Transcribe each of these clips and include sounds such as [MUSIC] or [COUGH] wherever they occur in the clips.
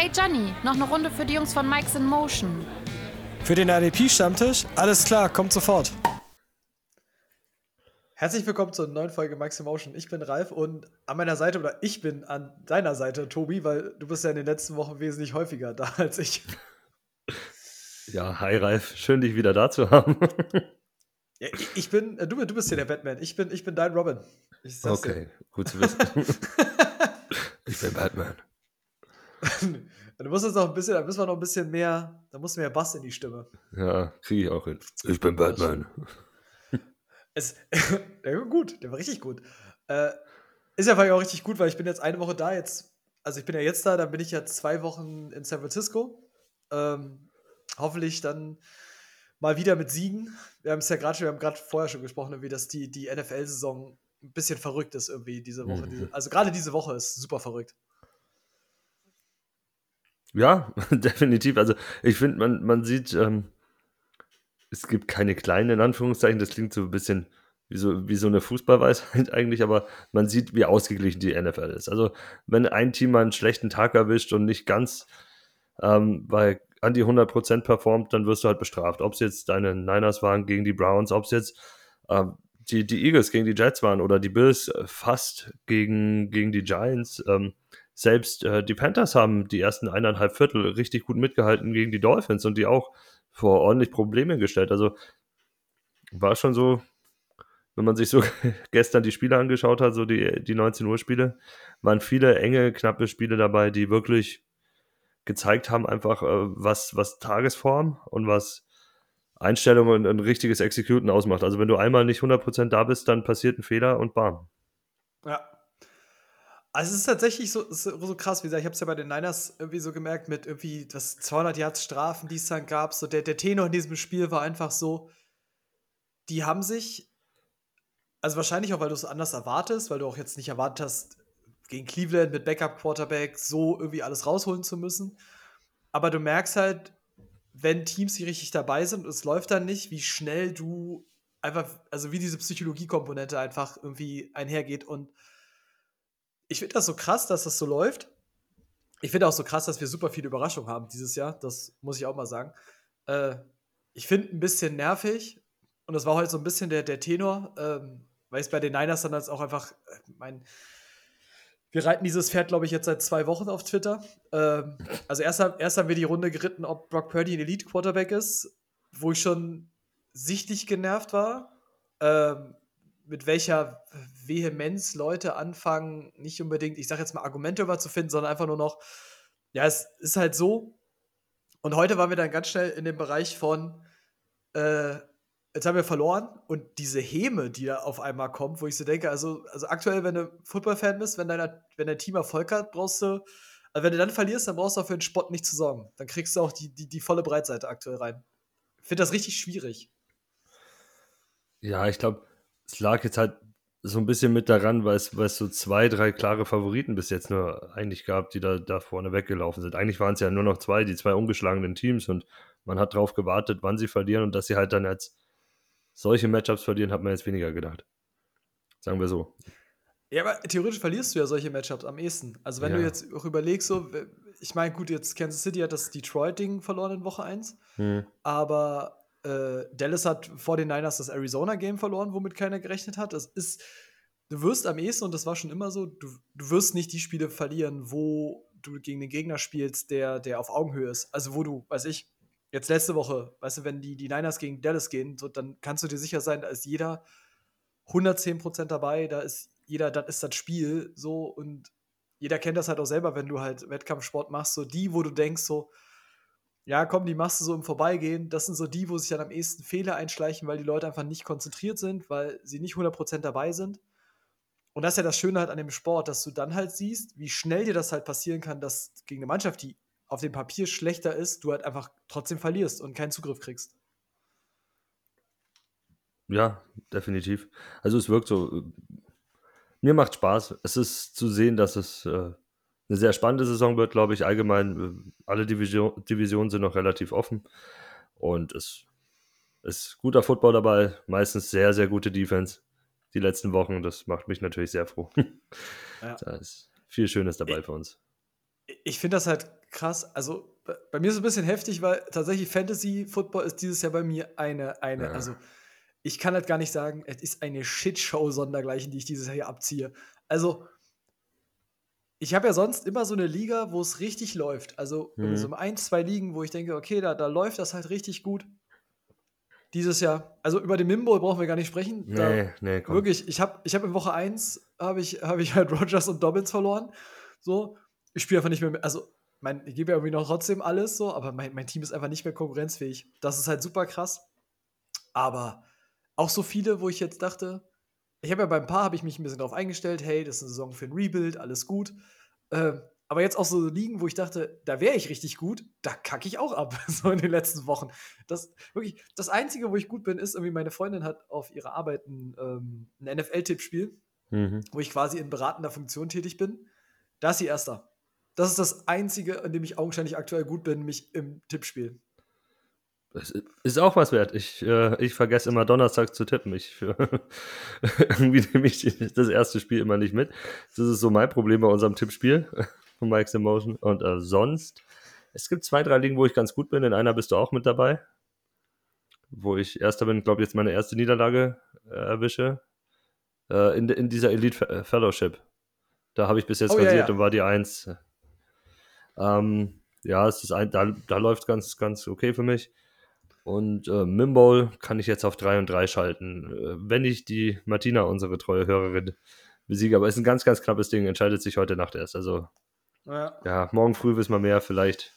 Hey Johnny, noch eine Runde für die Jungs von Mike's in Motion. Für den RDP-Stammtisch? Alles klar, kommt sofort. Herzlich willkommen zur neuen Folge Mike's in Motion. Ich bin Ralf und an meiner Seite, oder ich bin an deiner Seite, Tobi, weil du bist ja in den letzten Wochen wesentlich häufiger da als ich. Ja, hi Ralf, schön dich wieder da zu haben. Ja, ich bin, äh, du, du bist hier der Batman. Ich bin, ich bin dein Robin. okay, dir. gut zu wissen. [LAUGHS] ich bin Batman. [LAUGHS] du musst jetzt noch ein bisschen, da müssen wir noch ein bisschen mehr, da muss mehr Bass in die Stimme. Ja, kriege ich auch hin. Ich bin Batman. [LAUGHS] Es, [LAUGHS] der war gut, der war richtig gut. Äh, ist ja vielleicht auch richtig gut, weil ich bin jetzt eine Woche da, jetzt, also ich bin ja jetzt da, dann bin ich ja zwei Wochen in San Francisco. Ähm, hoffentlich dann mal wieder mit Siegen. Wir haben es ja gerade schon, wir haben gerade vorher schon gesprochen, wie das die, die NFL-Saison ein bisschen verrückt ist irgendwie diese Woche. Mhm. Also gerade diese Woche ist super verrückt. Ja, [LAUGHS] definitiv. Also ich finde, man, man sieht, ähm, es gibt keine kleinen, in Anführungszeichen, das klingt so ein bisschen wie so, wie so eine Fußballweisheit [LAUGHS] eigentlich, aber man sieht, wie ausgeglichen die NFL ist. Also wenn ein Team mal einen schlechten Tag erwischt und nicht ganz ähm, bei an die 100% performt, dann wirst du halt bestraft. Ob es jetzt deine Niners waren gegen die Browns, ob es jetzt ähm, die, die Eagles gegen die Jets waren oder die Bills äh, fast gegen, gegen die Giants. Ähm, selbst äh, die Panthers haben die ersten eineinhalb Viertel richtig gut mitgehalten gegen die Dolphins und die auch vor ordentlich Probleme gestellt. Also war schon so, wenn man sich so [LAUGHS] gestern die Spiele angeschaut hat, so die, die 19 Uhr Spiele, waren viele enge, knappe Spiele dabei, die wirklich gezeigt haben, einfach äh, was, was Tagesform und was Einstellung und ein richtiges Executen ausmacht. Also wenn du einmal nicht 100% da bist, dann passiert ein Fehler und bam. Ja. Also es ist tatsächlich so, so krass, wie gesagt, ich habe es ja bei den Niners irgendwie so gemerkt, mit irgendwie das 200 Yards Strafen, die es dann gab, so der, der Tenor in diesem Spiel war einfach so, die haben sich, also wahrscheinlich auch, weil du es anders erwartest, weil du auch jetzt nicht erwartet hast, gegen Cleveland mit Backup-Quarterback so irgendwie alles rausholen zu müssen. Aber du merkst halt, wenn Teams, die richtig dabei sind und es läuft dann nicht, wie schnell du einfach, also wie diese Psychologie-Komponente einfach irgendwie einhergeht. Und ich finde das so krass, dass das so läuft. Ich finde auch so krass, dass wir super viele Überraschungen haben dieses Jahr. Das muss ich auch mal sagen. Äh, ich finde ein bisschen nervig, und das war heute so ein bisschen der, der Tenor, ähm, weil es bei den Niners dann auch einfach, äh, mein, wir reiten dieses Pferd, glaube ich, jetzt seit zwei Wochen auf Twitter. Ähm, also erst, erst haben wir die Runde geritten, ob Brock Purdy ein Elite-Quarterback ist, wo ich schon sichtlich genervt war. Ähm, mit welcher Vehemenz Leute anfangen, nicht unbedingt, ich sage jetzt mal, Argumente über zu finden, sondern einfach nur noch, ja, es ist halt so. Und heute waren wir dann ganz schnell in dem Bereich von, äh, jetzt haben wir verloren und diese Häme, die da auf einmal kommt, wo ich so denke, also, also aktuell, wenn du Football-Fan bist, wenn, deiner, wenn dein Team Erfolg hat, brauchst du, also wenn du dann verlierst, dann brauchst du auch für den Spott nicht zu sorgen. Dann kriegst du auch die, die, die volle Breitseite aktuell rein. Ich finde das richtig schwierig. Ja, ich glaube, es lag jetzt halt so ein bisschen mit daran, weil es, weil es so zwei, drei klare Favoriten bis jetzt nur eigentlich gab, die da, da vorne weggelaufen sind. Eigentlich waren es ja nur noch zwei, die zwei ungeschlagenen Teams und man hat darauf gewartet, wann sie verlieren und dass sie halt dann jetzt solche Matchups verlieren, hat man jetzt weniger gedacht. Sagen wir so. Ja, aber theoretisch verlierst du ja solche Matchups am ehesten. Also, wenn ja. du jetzt auch überlegst, so, ich meine, gut, jetzt Kansas City hat das Detroit-Ding verloren in Woche 1, hm. aber äh, Dallas hat vor den Niners das Arizona-Game verloren, womit keiner gerechnet hat. Das ist, du wirst am ehesten, und das war schon immer so, du, du wirst nicht die Spiele verlieren, wo du gegen den Gegner spielst, der, der auf Augenhöhe ist. Also, wo du, weiß ich, jetzt letzte Woche, weißt du, wenn die, die Niners gegen Dallas gehen, so, dann kannst du dir sicher sein, da ist jeder 110% dabei, da ist jeder, das ist das Spiel, so, und jeder kennt das halt auch selber, wenn du halt Wettkampfsport machst, so die, wo du denkst, so, ja, komm, die machst du so im Vorbeigehen, das sind so die, wo sich dann am ehesten Fehler einschleichen, weil die Leute einfach nicht konzentriert sind, weil sie nicht 100% dabei sind. Und das ist ja das Schöne halt an dem Sport, dass du dann halt siehst, wie schnell dir das halt passieren kann, dass gegen eine Mannschaft, die auf dem Papier schlechter ist, du halt einfach trotzdem verlierst und keinen Zugriff kriegst. Ja, definitiv. Also es wirkt so, mir macht Spaß. Es ist zu sehen, dass es äh, eine sehr spannende Saison wird, glaube ich. Allgemein, äh, alle Division, Divisionen sind noch relativ offen und es ist guter Football dabei, meistens sehr, sehr gute Defense die letzten Wochen. Das macht mich natürlich sehr froh. [LAUGHS] Ja. Da ist viel Schönes dabei ich, für uns. Ich finde das halt krass. Also bei mir ist es ein bisschen heftig, weil tatsächlich Fantasy Football ist dieses Jahr bei mir eine, eine, ja. also ich kann halt gar nicht sagen, es ist eine Shitshow sondergleichen, die ich dieses Jahr hier abziehe. Also, ich habe ja sonst immer so eine Liga, wo es richtig läuft. Also mhm. so ein, zwei Ligen, wo ich denke, okay, da, da läuft das halt richtig gut. Dieses Jahr, also über den Mimbo brauchen wir gar nicht sprechen. Nee, da, nee, komm. Wirklich, ich habe ich hab in Woche 1 habe ich, hab ich halt Rogers und Dobbins verloren. So, ich spiele einfach nicht mehr, also mein, ich gebe ja irgendwie noch trotzdem alles so, aber mein, mein Team ist einfach nicht mehr konkurrenzfähig. Das ist halt super krass. Aber auch so viele, wo ich jetzt dachte, ich habe ja beim Paar habe ich mich ein bisschen darauf eingestellt, hey, das ist eine Saison für ein Rebuild, alles gut. Ähm, aber jetzt auch so liegen, wo ich dachte, da wäre ich richtig gut, da kacke ich auch ab, [LAUGHS] so in den letzten Wochen. Das wirklich, das Einzige, wo ich gut bin, ist irgendwie, meine Freundin hat auf ihrer Arbeit ein, ähm, ein NFL-Tippspiel, mhm. wo ich quasi in beratender Funktion tätig bin. Da ist sie Erster. Das ist das Einzige, an dem ich augenscheinlich aktuell gut bin, mich im Tippspiel. Das ist auch was wert. Ich, äh, ich vergesse immer Donnerstag zu tippen. Ich, [LAUGHS] irgendwie nehme ich das erste Spiel immer nicht mit. Das ist so mein Problem bei unserem Tippspiel [LAUGHS] von Mike's Emotion. Und äh, sonst, es gibt zwei, drei Ligen, wo ich ganz gut bin. In einer bist du auch mit dabei. Wo ich erster bin, glaube ich, jetzt meine erste Niederlage äh, erwische. Äh, in, in dieser Elite Fellowship. Da habe ich bis jetzt oh, rasiert ja, ja. und war die Eins. Ähm, ja, es ist ein, da, da läuft ganz, ganz okay für mich. Und äh, Mimbol kann ich jetzt auf 3 und 3 schalten, äh, wenn ich die Martina, unsere treue Hörerin, besiege. Aber es ist ein ganz, ganz knappes Ding, entscheidet sich heute Nacht erst. Also, ja, ja morgen früh wissen wir mehr. Vielleicht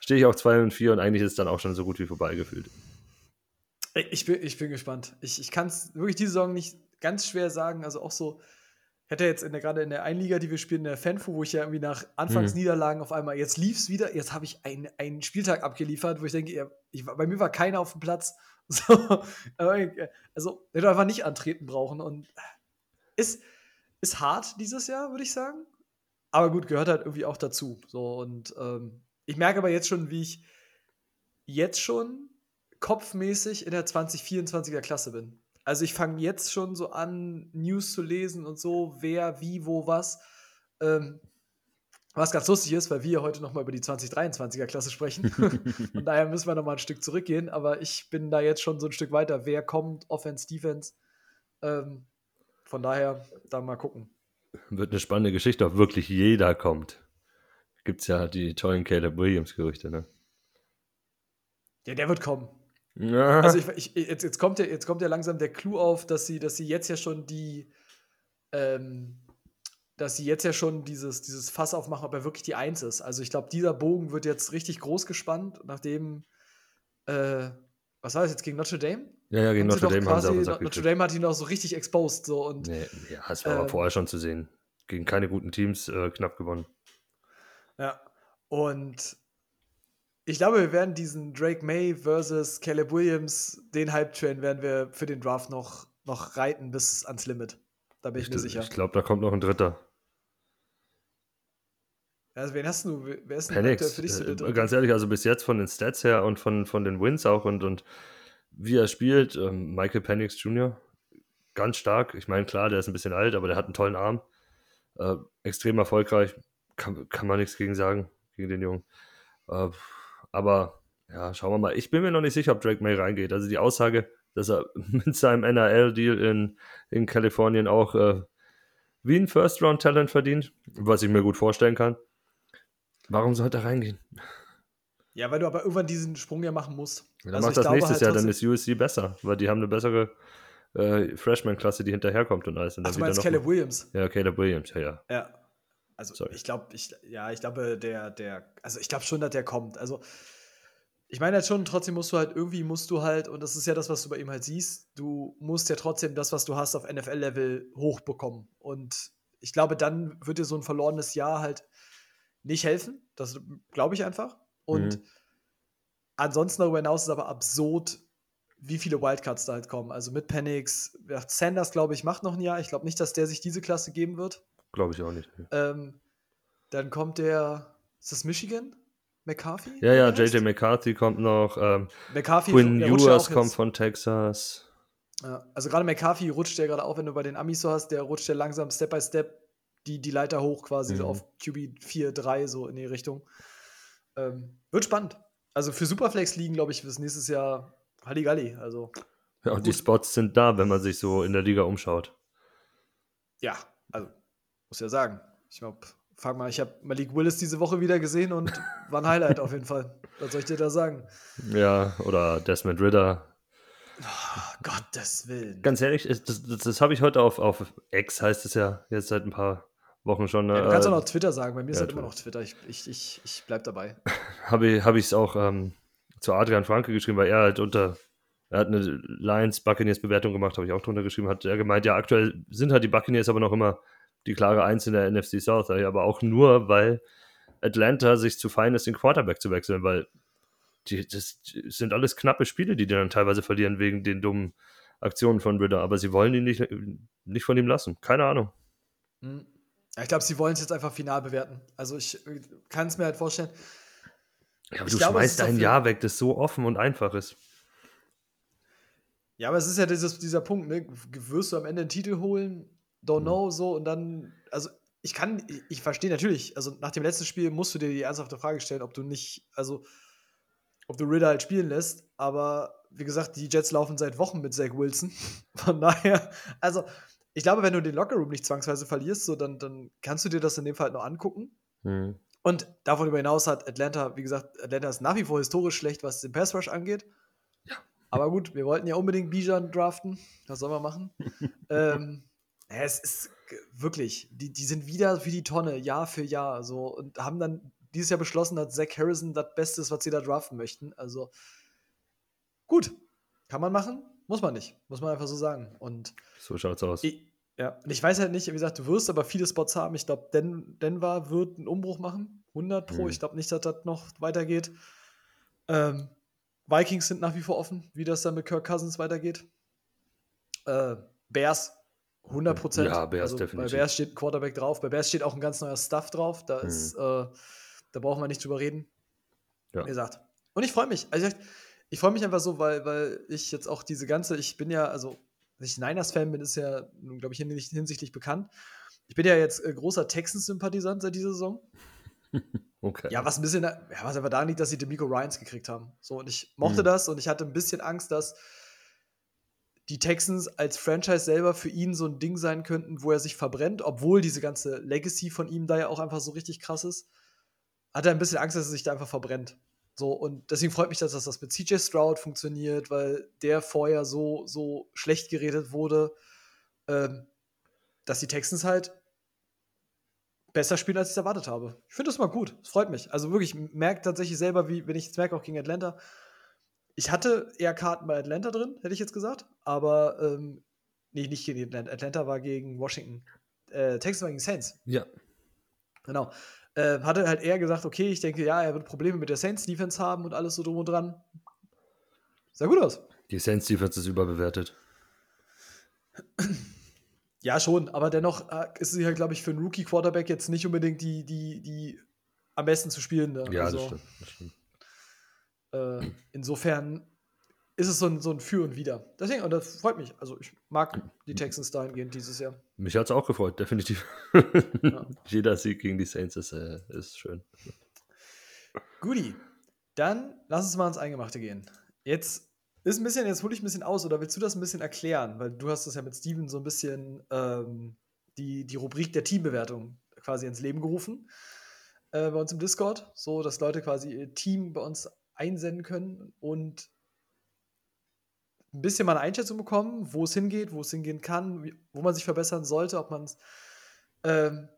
stehe ich auf 2 und 4 und eigentlich ist es dann auch schon so gut wie vorbeigefühlt. Ich bin, ich bin gespannt. Ich, ich kann es wirklich diese Saison nicht ganz schwer sagen. Also auch so, ich hatte jetzt in der, gerade in der Einliga, die wir spielen, in der Fanfu, wo ich ja irgendwie nach Anfangsniederlagen mhm. auf einmal, jetzt lief es wieder, jetzt habe ich ein, einen Spieltag abgeliefert, wo ich denke, ich, bei mir war keiner auf dem Platz. [LAUGHS] So, also, hätte einfach nicht antreten brauchen. Und ist, ist hart dieses Jahr, würde ich sagen. Aber gut, gehört halt irgendwie auch dazu. So, und ähm, ich merke aber jetzt schon, wie ich jetzt schon kopfmäßig in der 2024er Klasse bin. Also ich fange jetzt schon so an, News zu lesen und so, wer, wie, wo, was. Ähm, was ganz lustig ist, weil wir heute nochmal über die 2023er Klasse sprechen. [LAUGHS] Von daher müssen wir nochmal ein Stück zurückgehen. Aber ich bin da jetzt schon so ein Stück weiter. Wer kommt, Offense, Defense. Ähm, von daher, da mal gucken. Wird eine spannende Geschichte, ob wirklich jeder kommt. Gibt es ja die tollen Caleb Williams-Gerüchte, ne? Ja, der wird kommen. Ja. Also ich, ich, jetzt, jetzt, kommt ja, jetzt kommt ja langsam der Clou auf, dass sie, dass sie jetzt ja schon die, ähm, dass sie jetzt ja schon dieses, dieses Fass aufmachen, ob er wirklich die Eins ist. Also ich glaube, dieser Bogen wird jetzt richtig groß gespannt, nachdem, äh, was war das jetzt, gegen Notre Dame? Ja, ja, gegen Notre Dame quasi, haben sie auch Notre Dame hat ihn auch so richtig exposed. So, und, nee, ja, es war äh, aber vorher schon zu sehen. Gegen keine guten Teams äh, knapp gewonnen. Ja, und ich glaube, wir werden diesen Drake May versus Caleb Williams, den Hype-Train werden wir für den Draft noch, noch reiten bis ans Limit. Da bin ich, ich mir sicher. Ich glaube, da kommt noch ein dritter. Also, wen hast du? Wer ist denn Penix, für dich so der äh, Ganz ehrlich, also bis jetzt von den Stats her und von, von den Wins auch und, und wie er spielt, ähm, Michael Penix Jr., ganz stark. Ich meine, klar, der ist ein bisschen alt, aber der hat einen tollen Arm. Äh, extrem erfolgreich. Kann, kann man nichts gegen sagen, gegen den Jungen. Äh, aber ja, schauen wir mal. Ich bin mir noch nicht sicher, ob Drake May reingeht. Also die Aussage, dass er [LAUGHS] mit seinem NRL-Deal in, in Kalifornien auch äh, wie ein First-Round-Talent verdient, was ich mir gut vorstellen kann. Warum sollte er reingehen? Ja, weil du aber irgendwann diesen Sprung ja machen musst. Ja, dann also macht das nächstes halt Jahr, dann ist USC besser, weil die haben eine bessere äh, Freshman-Klasse, die hinterherkommt und alles. Und Ach, du meinst Caleb Williams? Ja, Caleb Williams, ja, ja. Ja, also Sorry. ich glaube, ich, ja, ich glaube, der, der, also ich glaube schon, dass der kommt. Also ich meine halt schon, trotzdem musst du halt, irgendwie musst du halt, und das ist ja das, was du bei ihm halt siehst, du musst ja trotzdem das, was du hast, auf NFL-Level hochbekommen. Und ich glaube, dann wird dir so ein verlorenes Jahr halt nicht helfen. Das glaube ich einfach. Und mhm. ansonsten darüber hinaus ist aber absurd, wie viele Wildcards da halt kommen. Also mit Penix, Sanders, glaube ich, macht noch ein Jahr. Ich glaube nicht, dass der sich diese Klasse geben wird. Glaube ich auch nicht. Ähm, dann kommt der, ist das Michigan? McCarthy? Ja, ja, JJ McCarthy kommt noch. Ähm, McCarthy Quinn Ewers kommt von Texas. Also gerade McCarthy rutscht ja gerade auch, wenn du bei den Amis so hast, der rutscht ja langsam Step by Step die, die Leiter hoch quasi mhm. so auf QB 4, 3 so in die Richtung. Ähm, wird spannend. Also für Superflex liegen, glaube ich, bis nächstes Jahr Halligalli. Also Ja, und die Spots sind da, wenn man sich so in der Liga umschaut. ja, muss ja sagen. Ich glaube, frag mal, ich habe Malik Willis diese Woche wieder gesehen und [LAUGHS] war ein Highlight auf jeden Fall. Was soll ich dir da sagen? Ja, oder Desmond Ritter. Oh, Gottes Willen. Ganz ehrlich, ist- das, das, das habe ich heute auf, auf X, heißt es ja jetzt seit ein paar Wochen schon. Ja, du kannst äh, auch noch Twitter sagen. Bei mir ist ja, halt immer noch Twitter. Ich, ich, ich, ich bleib dabei. [LAUGHS] habe ich es auch ähm, zu Adrian Franke geschrieben, weil er halt unter, er hat eine Lions Buccaneers Bewertung gemacht, habe ich auch drunter geschrieben, hat er gemeint, ja, aktuell sind halt die Buccaneers aber noch immer die klare Eins in der NFC South, aber auch nur, weil Atlanta sich zu fein ist, den Quarterback zu wechseln, weil die, das sind alles knappe Spiele, die die dann teilweise verlieren wegen den dummen Aktionen von Ritter, aber sie wollen ihn nicht, nicht von ihm lassen. Keine Ahnung. Hm. Ich glaube, sie wollen es jetzt einfach final bewerten. Also ich äh, kann es mir halt vorstellen. Ja, aber Ich du glaube, schmeißt ein Jahr weg, das so offen und einfach ist. Ja, aber es ist ja dieses, dieser Punkt, ne? Wirst du am Ende einen Titel holen? Don't know, so und dann, also ich kann, ich, ich verstehe natürlich, also nach dem letzten Spiel musst du dir die ernsthafte Frage stellen, ob du nicht, also ob du Ritter halt spielen lässt, aber wie gesagt, die Jets laufen seit Wochen mit Zach Wilson. [LAUGHS] Von daher, also ich glaube, wenn du den Lockerroom nicht zwangsweise verlierst, so dann, dann kannst du dir das in dem Fall halt noch angucken. Hm. Und davon über hinaus hat Atlanta, wie gesagt, Atlanta ist nach wie vor historisch schlecht, was den Pass Rush angeht. Aber gut, wir wollten ja unbedingt Bijan draften. Was soll man machen? [LAUGHS] ähm, ja, es ist wirklich, die, die sind wieder wie die Tonne, Jahr für Jahr. So, und haben dann dieses Jahr beschlossen, dass Zach Harrison das Beste ist, was sie da draften möchten. Also gut, kann man machen, muss man nicht. Muss man einfach so sagen. Und So schaut's aus. ich, ja, und ich weiß halt nicht, wie gesagt, du wirst aber viele Spots haben. Ich glaube, Den Denver wird einen Umbruch machen. 100 Pro. Mhm. Ich glaube nicht, dass das noch weitergeht. Ähm, Vikings sind nach wie vor offen, wie das dann mit Kirk Cousins weitergeht. Äh, Bears, 100 Prozent. Ja, Bears also definitiv. Bei Bears steht ein Quarterback drauf. Bei Bears steht auch ein ganz neuer Stuff drauf. Da, Mhm. ist, äh, da brauchen wir nicht drüber reden. Ja. Wie gesagt. Und ich freue mich. Also ich, freue mich einfach so, weil, weil ich jetzt auch diese ganze, ich bin ja, also, dass ich Niners-Fan bin, ist ja, glaube ich, hinsichtlich, hinsichtlich bekannt. Ich bin ja jetzt äh, großer Texans-Sympathisant seit dieser Saison. [LAUGHS] Okay. Ja, was ein bisschen, ja, was einfach daran liegt, dass sie Demico Ryans gekriegt haben. So, und ich mochte Mhm. das und ich hatte ein bisschen Angst, dass die Texans als Franchise selber für ihn so ein Ding sein könnten, wo er sich verbrennt, obwohl diese ganze Legacy von ihm da ja auch einfach so richtig krass ist. Hat er ein bisschen Angst, dass er sich da einfach verbrennt. So, und deswegen freut mich, dass das mit CJ Stroud funktioniert, weil der vorher so, so schlecht geredet wurde, ähm, dass die Texans halt besser spielen, als ich es erwartet habe. Ich finde das mal gut. Es freut mich. Also wirklich, ich merke tatsächlich selber, wie, wenn ich jetzt merke, auch gegen Atlanta. Ich hatte eher Karten bei Atlanta drin, hätte ich jetzt gesagt. Aber, ähm, nee, nicht gegen Atlanta. Atlanta war gegen Washington. Äh, Texas war gegen Saints. Ja. Genau. Äh, hatte halt eher gesagt, okay, ich denke, ja, er wird Probleme mit der Saints-Defense haben und alles so drum und dran. Sah gut aus. Die Saints Defense ist überbewertet. Ja, schon, aber dennoch äh, ist sie halt, glaube ich, für einen Rookie-Quarterback jetzt nicht unbedingt die, die, die am besten zu spielen. Ja, also, das stimmt. Das stimmt. Äh, insofern ist es so ein, so ein Für und Wider. Deswegen, und das freut mich. Also, ich mag die Texans dahingehend dieses Jahr. Mich hat es auch gefreut, definitiv. Ja. [LAUGHS] Jeder Sieg gegen die Saints ist, äh, ist schön. Guti, dann lass uns mal ins Eingemachte gehen. Jetzt ist ein bisschen, jetzt hole ich ein bisschen aus, oder willst du das ein bisschen erklären? Weil du hast das ja mit Steven so ein bisschen ähm, die, die Rubrik der Teambewertung quasi ins Leben gerufen. Äh, bei uns im Discord, so dass Leute quasi ihr Team bei uns einsenden können und ein bisschen mal eine Einschätzung bekommen, wo es hingeht, wo es hingehen kann, wo man sich verbessern sollte, ob man es ähm,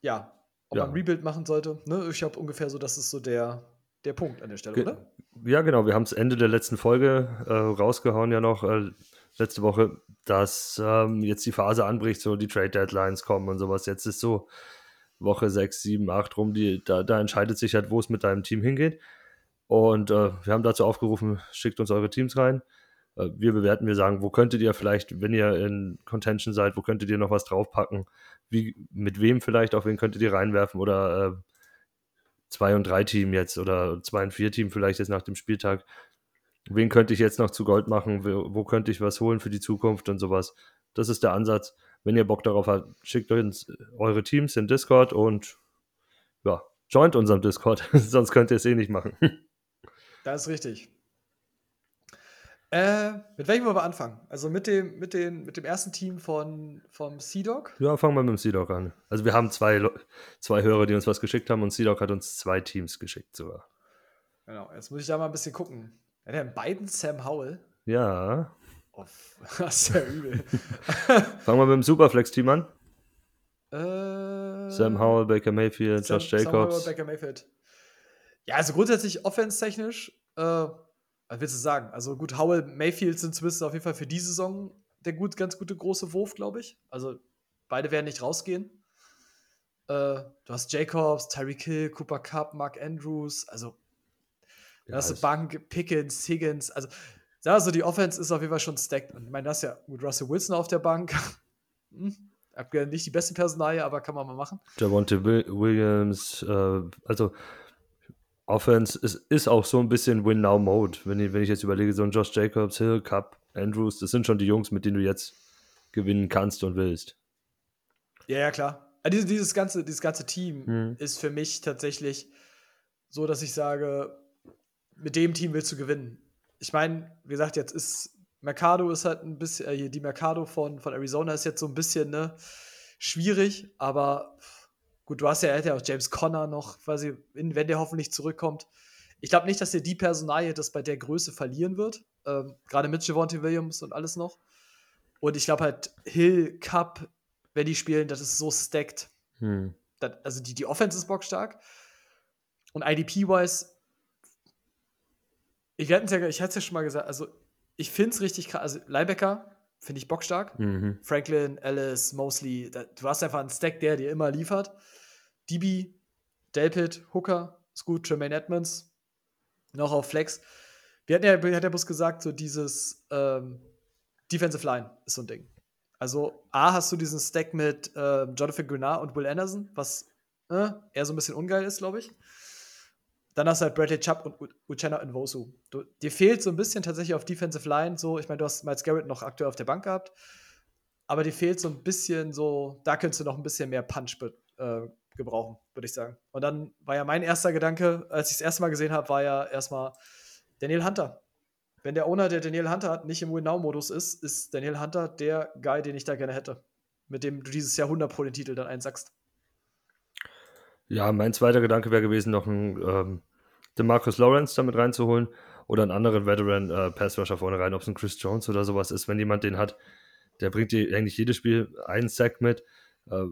ja, ob Ja. man ein Rebuild machen sollte. Ne? Ich glaube ungefähr so, das ist so der, der Punkt an der Stelle, Ge- oder? Ja, genau. Wir haben es Ende der letzten Folge äh, rausgehauen, ja noch äh, letzte Woche, dass ähm, jetzt die Phase anbricht, so die Trade Deadlines kommen und sowas. Jetzt ist so Woche 6, 7, 8 rum, die, da, da entscheidet sich halt, wo es mit deinem Team hingeht. Und äh, wir haben dazu aufgerufen, schickt uns eure Teams rein. Äh, wir bewerten, wir sagen, wo könntet ihr vielleicht, wenn ihr in Contention seid, wo könntet ihr noch was draufpacken? Wie, mit wem vielleicht, auf wen könntet ihr reinwerfen? Oder äh, zwei und drei Team jetzt oder zwei und vier Team vielleicht jetzt nach dem Spieltag. Wen könnte ich jetzt noch zu Gold machen? Wo, wo könnte ich was holen für die Zukunft und sowas? Das ist der Ansatz. Wenn ihr Bock darauf habt, schickt uns eure Teams in Discord und ja, joint unserem Discord, [LAUGHS] sonst könnt ihr es eh nicht machen. [LAUGHS] Das ist richtig. Äh, mit welchem wollen wir anfangen? Also mit dem, mit den, mit dem ersten Team von, vom Sea-Dog? Ja, fangen wir mit dem Sea-Dog an. Also wir haben zwei, zwei Hörer, die uns was geschickt haben und Sea-Dog hat uns zwei Teams geschickt sogar. Genau, jetzt muss ich da mal ein bisschen gucken. Hat er in beiden Sam Howell? Ja. Oh, [LAUGHS] das ist ja übel. [LAUGHS] fangen wir mit dem Superflex-Team an. Äh, Sam Howell, Baker Mayfield, Sam, Josh Jacobs. Sam Howell, Baker Mayfield. Ja, also grundsätzlich offense-technisch, äh, was willst du sagen? Also gut, Howell, Mayfield sind zumindest auf jeden Fall für die Saison der gut, ganz gute große Wurf, glaube ich. Also beide werden nicht rausgehen. Äh, du hast Jacobs, Tyreek Hill, Cooper Cup, Mark Andrews, also Ja, hast du Bank, Pickens, Higgins, also sag mal so, die Offense ist auf jeden Fall schon stacked. Und ich meine, das ist ja mit Russell Wilson auf der Bank. [LAUGHS] hm, nicht die beste Personalie, aber kann man mal machen. Javonte Will- Williams, äh, also Offense ist, ist auch so ein bisschen Win-Now-Mode. Wenn ich, wenn ich jetzt überlege, so ein Josh Jacobs, Hill, Cup, Andrews, das sind schon die Jungs, mit denen du jetzt gewinnen kannst und willst. Ja, ja, klar. Also dieses, dieses, ganze, dieses ganze Team Mhm. ist für mich tatsächlich so, dass ich sage, mit dem Team willst du gewinnen. Ich meine, wie gesagt, jetzt ist Mercado ist halt ein bisschen, äh, die Mercado von, von Arizona ist jetzt so ein bisschen ne, schwierig, aber gut, du hast ja, er ja auch James Conner noch, quasi, in, wenn der hoffentlich zurückkommt. Ich glaube nicht, dass dir die Personalie das bei der Größe verlieren wird. Ähm, Gerade mit Javonte Williams und alles noch. Und ich glaube halt, Hill, Cup, wenn die spielen, das ist so stacked. Hm. Das, also die, die Offense ist bockstark. Und IDP-wise, ich, ja, ich hatte es ja schon mal gesagt, also ich finde es richtig krass. Also Linebacker finde ich bockstark. Mhm. Franklin, Ellis, Mosley, da, du hast einfach einen Stack, der dir immer liefert. DB, Delpit, Hooker, ist gut, Tremaine Edmonds, noch auf Flex. Wir hatten ja, hat der Bus gesagt, so dieses ähm, Defensive Line ist so ein Ding. Also, A, hast du diesen Stack mit äh, Jonathan Grenard und Will Anderson, was äh, eher so ein bisschen ungeil ist, glaube ich. Dann hast du halt Bradley Chubb und Uchenna Nwosu. Du, dir fehlt so ein bisschen tatsächlich auf Defensive Line so. Ich meine, du hast Miles Garrett noch aktuell auf der Bank gehabt. Aber dir fehlt so ein bisschen so, da könntest du noch ein bisschen mehr Punch äh, gebrauchen, würde ich sagen. Und dann war ja mein erster Gedanke, als ich das erste Mal gesehen habe, war ja erstmal Daniel Hunter. Wenn der Owner, der Daniel Hunter hat, nicht im Win-Now-Modus ist, ist Daniel Hunter der Guy, den ich da gerne hätte. Mit dem du dieses Jahr 100 Pro den Titel dann einsackst. Ja, mein zweiter Gedanke wäre gewesen, noch einen ähm, Demarcus Lawrence damit reinzuholen oder einen anderen Veteran äh, Pass-Rusher vorne rein, ob es ein Chris Jones oder sowas ist. Wenn jemand den hat, der bringt dir eigentlich jedes Spiel einen Sack mit, äh,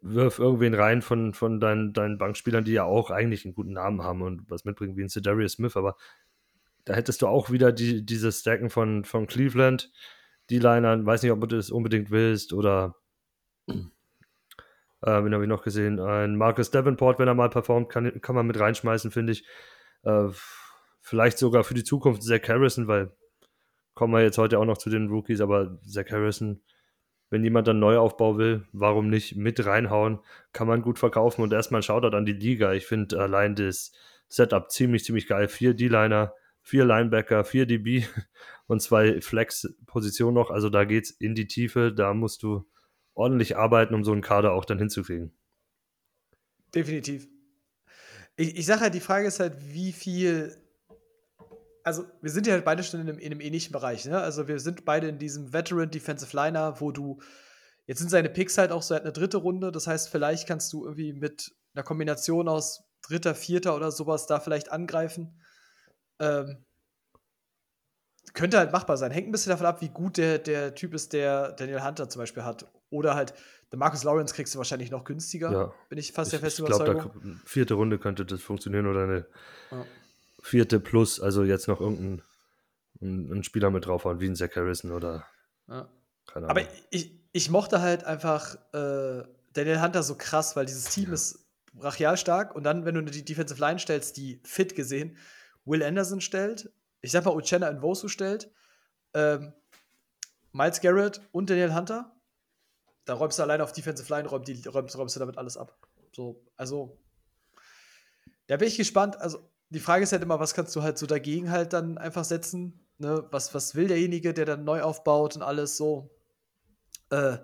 wirf irgendwen rein von, von deinen, deinen Bankspielern, die ja auch eigentlich einen guten Namen haben und was mitbringen wie ein Cedarius Smith, aber da hättest du auch wieder die, diese Stacken von, von Cleveland, die Liner, weiß nicht, ob du das unbedingt willst oder äh, wen habe ich noch gesehen? Ein Marcus Davenport, wenn er mal performt, kann, kann man mit reinschmeißen, finde ich. Äh, vielleicht sogar für die Zukunft Zach Harrison, weil kommen wir jetzt heute auch noch zu den Rookies, aber Zach Harrison, wenn jemand dann Neuaufbau will, warum nicht mit reinhauen? Kann man gut verkaufen und erstmal ein Shoutout an die Liga. Ich finde allein das Setup ziemlich, ziemlich geil. Vier D-Liner, vier Linebacker, vier DB [LAUGHS] und zwei Flex-Positionen noch. Also da geht's in die Tiefe. Da musst du ordentlich arbeiten, um so einen Kader auch dann hinzukriegen. Definitiv. Ich, ich sage halt, die Frage ist halt, wie viel. Also, wir sind ja halt beide schon in einem, in einem ähnlichen Bereich. Ne? Also, wir sind beide in diesem Veteran Defensive Liner, wo du. Jetzt sind seine Picks halt auch so halt eine dritte Runde. Das heißt, vielleicht kannst du irgendwie mit einer Kombination aus dritter, vierter oder sowas da vielleicht angreifen. Ähm, könnte halt machbar sein. Hängt ein bisschen davon ab, wie gut der, der Typ ist, der Daniel Hunter zum Beispiel hat. Oder halt, der Marcus Lawrence kriegst du wahrscheinlich noch günstiger. Ja. Bin ich fast Ich, der festen ich glaube, Überzeugung. vierte Runde könnte das funktionieren oder eine Ja. vierte plus, also jetzt noch irgendein ein, ein Spieler mit draufhauen, wie ein Zach Harrison oder Ja. keine Aber Ahnung. ich, ich mochte halt einfach äh, Daniel Hunter so krass, weil dieses Team ist brachial stark und dann, wenn du die Defensive Line stellst, die fit gesehen, Will Anderson stellt, ich sag mal Uchenna Nwosu stellt, ähm, Miles Garrett und Daniel Hunter, da räumst du alleine auf Defensive Line, räumst, die, räumst, räumst du damit alles ab. So, also, da bin ich gespannt. Also, die Frage ist halt immer, was kannst du halt so dagegen halt dann einfach setzen? Ne? Was, was will derjenige, der dann neu aufbaut und alles so? Äh,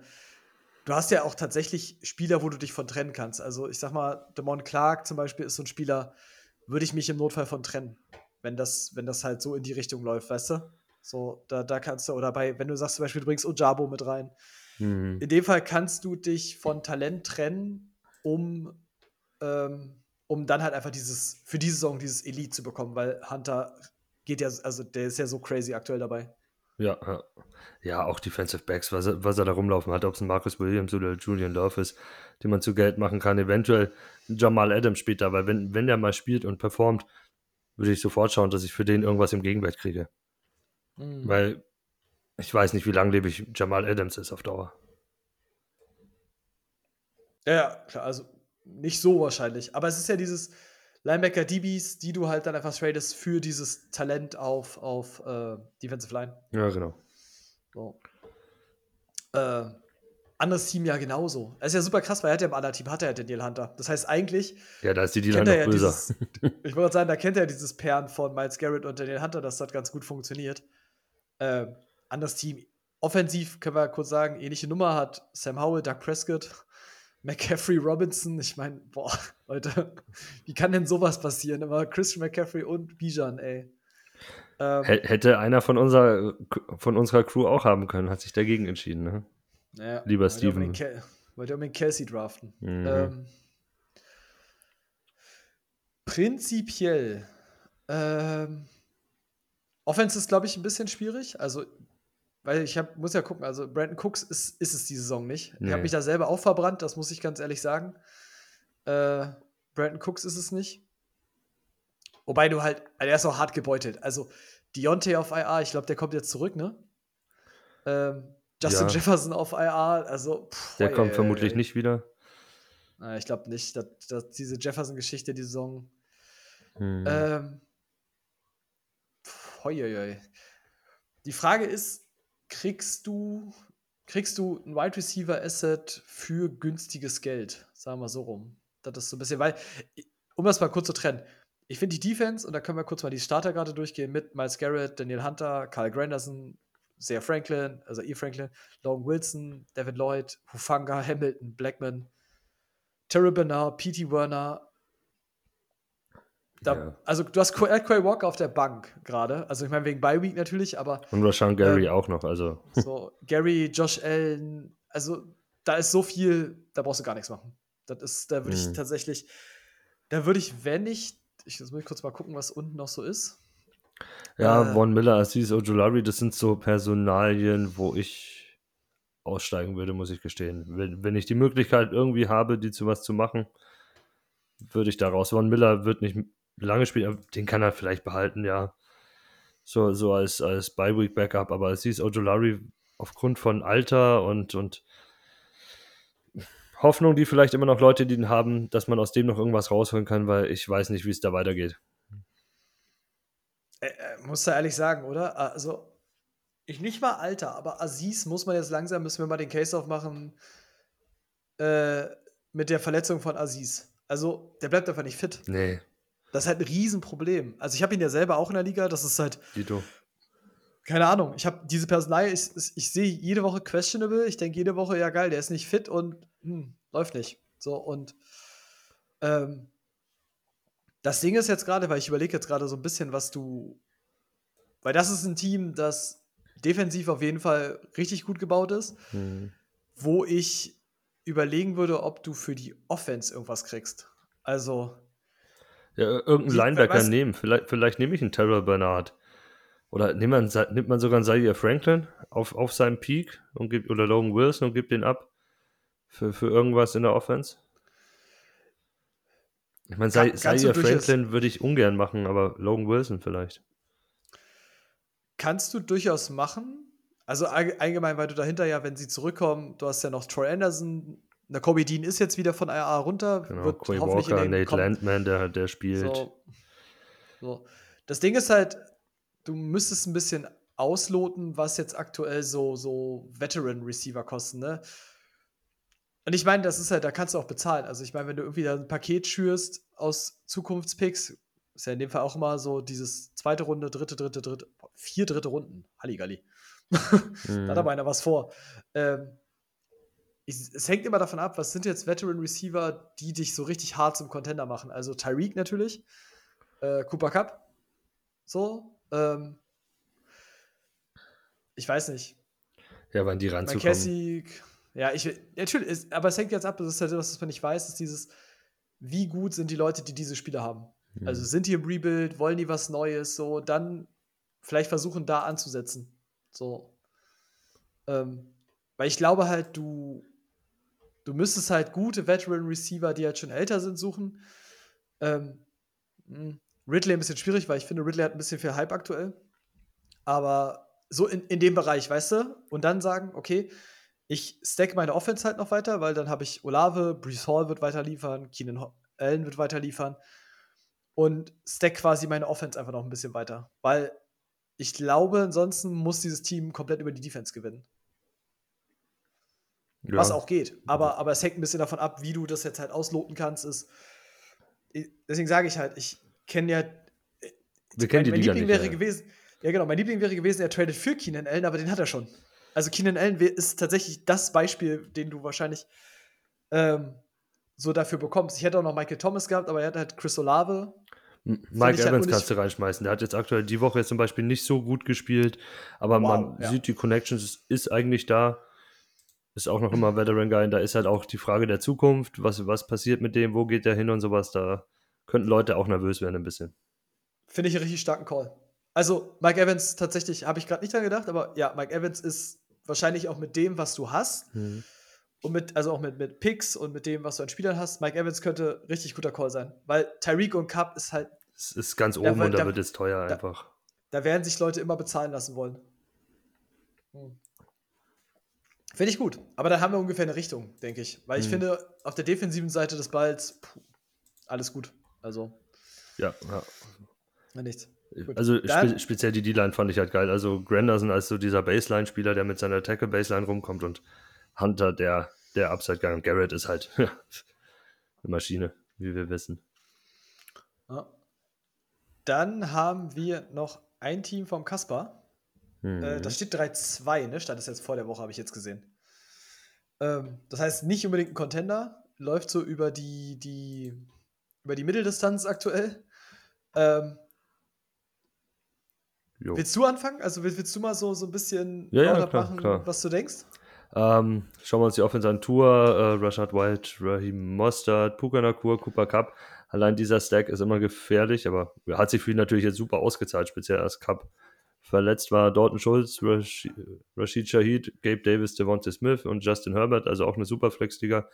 du hast ja auch tatsächlich Spieler, wo du dich von trennen kannst. Also ich sag mal, Damon Clark zum Beispiel ist so ein Spieler, würde ich mich im Notfall von trennen, wenn das, wenn das halt so in die Richtung läuft, weißt du? So, da, da kannst du, oder bei, wenn du sagst zum Beispiel, du bringst Ojabo mit rein. Mhm. In dem Fall kannst du dich von Talent trennen, um, ähm, um dann halt einfach dieses, für diese Saison dieses Elite zu bekommen, weil Hunter geht ja, also der ist ja so crazy aktuell dabei. Ja, ja. ja, auch Defensive Backs, was er, was er da rumlaufen hat, ob es ein Marcus Williams oder Julian Love ist, den man zu Geld machen kann. Eventuell Jamal Adams später, weil wenn, wenn der mal spielt und performt, würde ich sofort schauen, dass ich für den irgendwas im Gegenwert kriege. Mhm. Weil ich weiß nicht, wie langlebig Jamal Adams ist auf Dauer. Ja, ja, klar, also nicht so wahrscheinlich. Aber es ist ja dieses Linebacker DBs, die du halt dann einfach tradest für dieses Talent auf, auf äh, Defensive Line. Ja, genau. So. Äh, anderes Team ja genauso. Es ist ja super krass, weil er hat ja im anderen Team hat er ja Daniel Hunter. Das heißt eigentlich Ja, da ist die kennt D-Line er noch ja böser. dieses, [LAUGHS] ich wollte sagen, da kennt er ja dieses Pairen von Miles Garrett und Daniel Hunter, dass das ganz gut funktioniert. Ähm, anderes Team. Offensiv können wir kurz sagen, ähnliche Nummer hat Sam Howell, Doug Prescott, [LAUGHS] McCaffrey, Robinson. Ich meine, boah, [LAUGHS] Leute, wie kann denn sowas passieren? Immer Christian McCaffrey und Bijan, ey. Ähm, Hä- Hätte einer von unserer, von unserer Crew auch haben können, hat sich dagegen entschieden. Ne? ja, lieber Steven. Wollte unbedingt Kelsey draften. Mhm. Ähm, prinzipiell. Ähm, Offense ist, glaube ich, ein bisschen schwierig. Also, weil ich hab, muss ja gucken, also Brandon Cooks ist, ist es die Saison nicht. Ich Nee. habe mich da selber auch verbrannt, das muss ich ganz ehrlich sagen. Äh, Brandon Cooks ist es nicht. Wobei du halt, also er ist auch hart gebeutelt. Also, Deontay auf IR, ich glaube, der kommt jetzt zurück, ne? Ähm, Justin Ja. Jefferson auf IR, also. pff, Der kommt oi, vermutlich oi. nicht wieder. Äh, ich glaube nicht, dass, dass diese Jefferson-Geschichte die Saison. Hm. Ähm, pf, hoi, hoi, hoi. Die Frage ist, kriegst du, kriegst du ein Wide Receiver Asset für günstiges Geld? Sagen wir so rum. Das ist so ein bisschen, weil, um das mal kurz zu trennen, ich finde die Defense, und da können wir kurz mal die Starter gerade durchgehen, mit Miles Garrett, Daniel Hunter, Kyle Granderson, Zay Franklin, also E. Franklin, Logan Wilson, David Lloyd, Hufanga, Hamilton, Blackman, Terry Bernard, P.T. Werner. Da, Ja. Also, du hast Quay Walker auf der Bank gerade. Also, ich meine, wegen Bye Week natürlich, aber Und Rashan Gary ähm, auch noch. Also, so Gary, Josh Allen, also da ist so viel, da brauchst du gar nichts machen. Das ist, da würde ich Mhm. tatsächlich, da würde ich, wenn ich, ich jetzt muss ich kurz mal gucken, was unten noch so ist. ja, äh, Von Miller, Aziz Ojulari, das sind so Personalien, wo ich aussteigen würde, muss ich gestehen. Wenn, wenn ich die Möglichkeit irgendwie habe, die zu was zu machen, würde ich da raus. Von Miller wird nicht lange spielen, aber den kann er vielleicht behalten, ja. So, so als, als Bye-Week-Backup, aber Aziz Ojulari aufgrund von Alter und, und Hoffnung, die vielleicht immer noch Leute, die ihn haben, dass man aus dem noch irgendwas rausholen kann, weil ich weiß nicht, wie es da weitergeht. Äh, äh, muss da ehrlich sagen, oder? Also, ich nicht mal Alter, aber Aziz muss man jetzt langsam, müssen wir mal den Case aufmachen äh, mit der Verletzung von Aziz. Also, der bleibt einfach nicht fit. Nee, Das ist halt ein Riesenproblem. Also, ich habe ihn ja selber auch in der Liga, das ist halt, Dito. keine Ahnung, ich habe diese Personalie, ich, ich, ich sehe jede Woche questionable, ich denke jede Woche, ja geil, der ist nicht fit und hm, läuft nicht. So, und ähm, das Ding ist jetzt gerade, weil ich überlege jetzt gerade so ein bisschen, was du, weil das ist ein Team, das defensiv auf jeden Fall richtig gut gebaut ist, Hm. wo ich überlegen würde, ob du für die Offense irgendwas kriegst. Also, Ja, irgendeinen Linebacker weißt- nehmen. Vielleicht, vielleicht nehme ich einen Terrell Bernard. Oder nimmt man, nimmt man sogar einen Zaire Franklin auf, auf seinem Peak und gibt, oder Logan Wilson und gibt den ab für, für irgendwas in der Offense? Ich meine, Zaire Franklin würde ich ungern machen, aber Logan Wilson vielleicht. Kannst du durchaus machen. Also all- allgemein, weil du dahinter ja, wenn sie zurückkommen, du hast ja noch Troy Anderson, der Kobe Dean ist jetzt wieder von IR runter, Genau, wird hoffentlich Walker, in den Nate Landman, der, der spielt. so, so. Das Ding ist halt, du müsstest ein bisschen ausloten, was jetzt aktuell so, so Veteran-Receiver kosten, ne? Und ich meine, das ist halt, da kannst du auch bezahlen. Also ich meine, wenn du irgendwie da ein Paket schürst aus Zukunftspicks, ist ja in dem Fall auch immer so dieses zweite Runde, dritte, dritte, dritte, vier dritte Runden. Halligalli. Mhm. [LAUGHS] Da hat aber einer was vor. Ähm, ich, es hängt immer davon ab, was sind jetzt Veteran Receiver, die dich so richtig hart zum Contender machen. Also Tyreek natürlich, äh, Cooper Cup, so. Ähm, ich weiß nicht. Ja, wann die ranzukommen. McCassick, ja, ich natürlich, ist, aber es hängt jetzt ab, das ist halt was, was man nicht weiß, ist dieses, wie gut sind die Leute, die diese Spiele haben. Mhm. Also sind die im Rebuild, wollen die was Neues, so, dann vielleicht versuchen, da anzusetzen. So. Ähm, weil ich glaube halt, du, du müsstest halt gute Veteran Receiver, die halt schon älter sind, suchen. Ähm, mh, Ridley ein bisschen schwierig, weil ich finde, Ridley hat ein bisschen viel Hype aktuell. Aber so in, in dem Bereich, weißt du? Und dann sagen, okay, ich stack meine Offense halt noch weiter, weil dann habe ich Olave, Brees Hall wird weiter liefern, Keenan Allen wird weiter liefern und stack quasi meine Offense einfach noch ein bisschen weiter. Weil ich glaube, ansonsten muss dieses Team komplett über die Defense gewinnen. Ja. Was auch geht. Aber, aber es hängt ein bisschen davon ab, wie du das jetzt halt ausloten kannst. Ist, deswegen sage ich halt, ich kenne ja. Wir kennen die mein Liga Liebling nicht. wäre ja. gewesen, ja genau, mein Liebling wäre gewesen, er tradet für Keenan Allen, aber den hat er schon. Also Keenan Allen ist tatsächlich das Beispiel, den du wahrscheinlich ähm, so dafür bekommst. Ich hätte auch noch Michael Thomas gehabt, aber er hat halt Chris Olave. Mike halt Evans unnötig- kannst du reinschmeißen. Der hat jetzt aktuell die Woche jetzt zum Beispiel nicht so gut gespielt, aber Wow, man ja. sieht, die Connections ist, ist eigentlich da. Ist auch noch immer Veteran Guy. Da ist halt auch die Frage der Zukunft. Was, was passiert mit dem? Wo geht der hin und sowas? Da könnten Leute auch nervös werden ein bisschen. Finde ich einen richtig starken Call. Also, Mike Evans, tatsächlich, habe ich gerade nicht dran gedacht, aber ja, Mike Evans ist wahrscheinlich auch mit dem, was du hast, Mhm. und mit, also auch mit, mit Picks und mit dem, was du an Spielern hast, Mike Evans könnte richtig guter Call sein. Weil Tyreek und Cup ist halt, Es ist ganz Da oben wird- und da, da- wird es teuer da- einfach. da werden sich Leute immer bezahlen lassen wollen. Hm. Finde ich gut. Aber dann haben wir ungefähr eine Richtung, denke ich. Weil ich Mhm. finde, auf der defensiven Seite des Balls, puh, alles gut. Also, Ja, ja. na nichts. Gut. Also spe speziell die D-Line fand ich halt geil. Also Granderson als so dieser Baseline-Spieler, der mit seiner Tackle-Baseline rumkommt und Hunter, der, der Upside-Guy und Garrett ist halt [LAUGHS] eine Maschine, wie wir wissen. Ja. Dann haben wir noch ein Team vom Kasper. Mhm. Äh, das steht 3-2, ne? Stand es jetzt vor der Woche, habe ich jetzt gesehen. Ähm, das heißt, nicht unbedingt ein Contender. Läuft so über die, die, über die Mitteldistanz aktuell. Ähm, Jo. willst du anfangen? Also willst, willst du mal so, so ein bisschen Ja, ja, klar, machen, klar. was du denkst? Ähm, schauen wir uns die Offense an. Tour, äh, Rashad White, Raheem Mostert, Puka Nakur, Cooper Cup. Allein dieser Stack ist immer gefährlich, aber hat sich für ihn natürlich jetzt super ausgezahlt, speziell als Cup verletzt war. Dalton Schulz, Rashi- Rashid Shahid, Gabe Davis, Devontae Smith und Justin Herbert, also auch eine super Flex-Liga.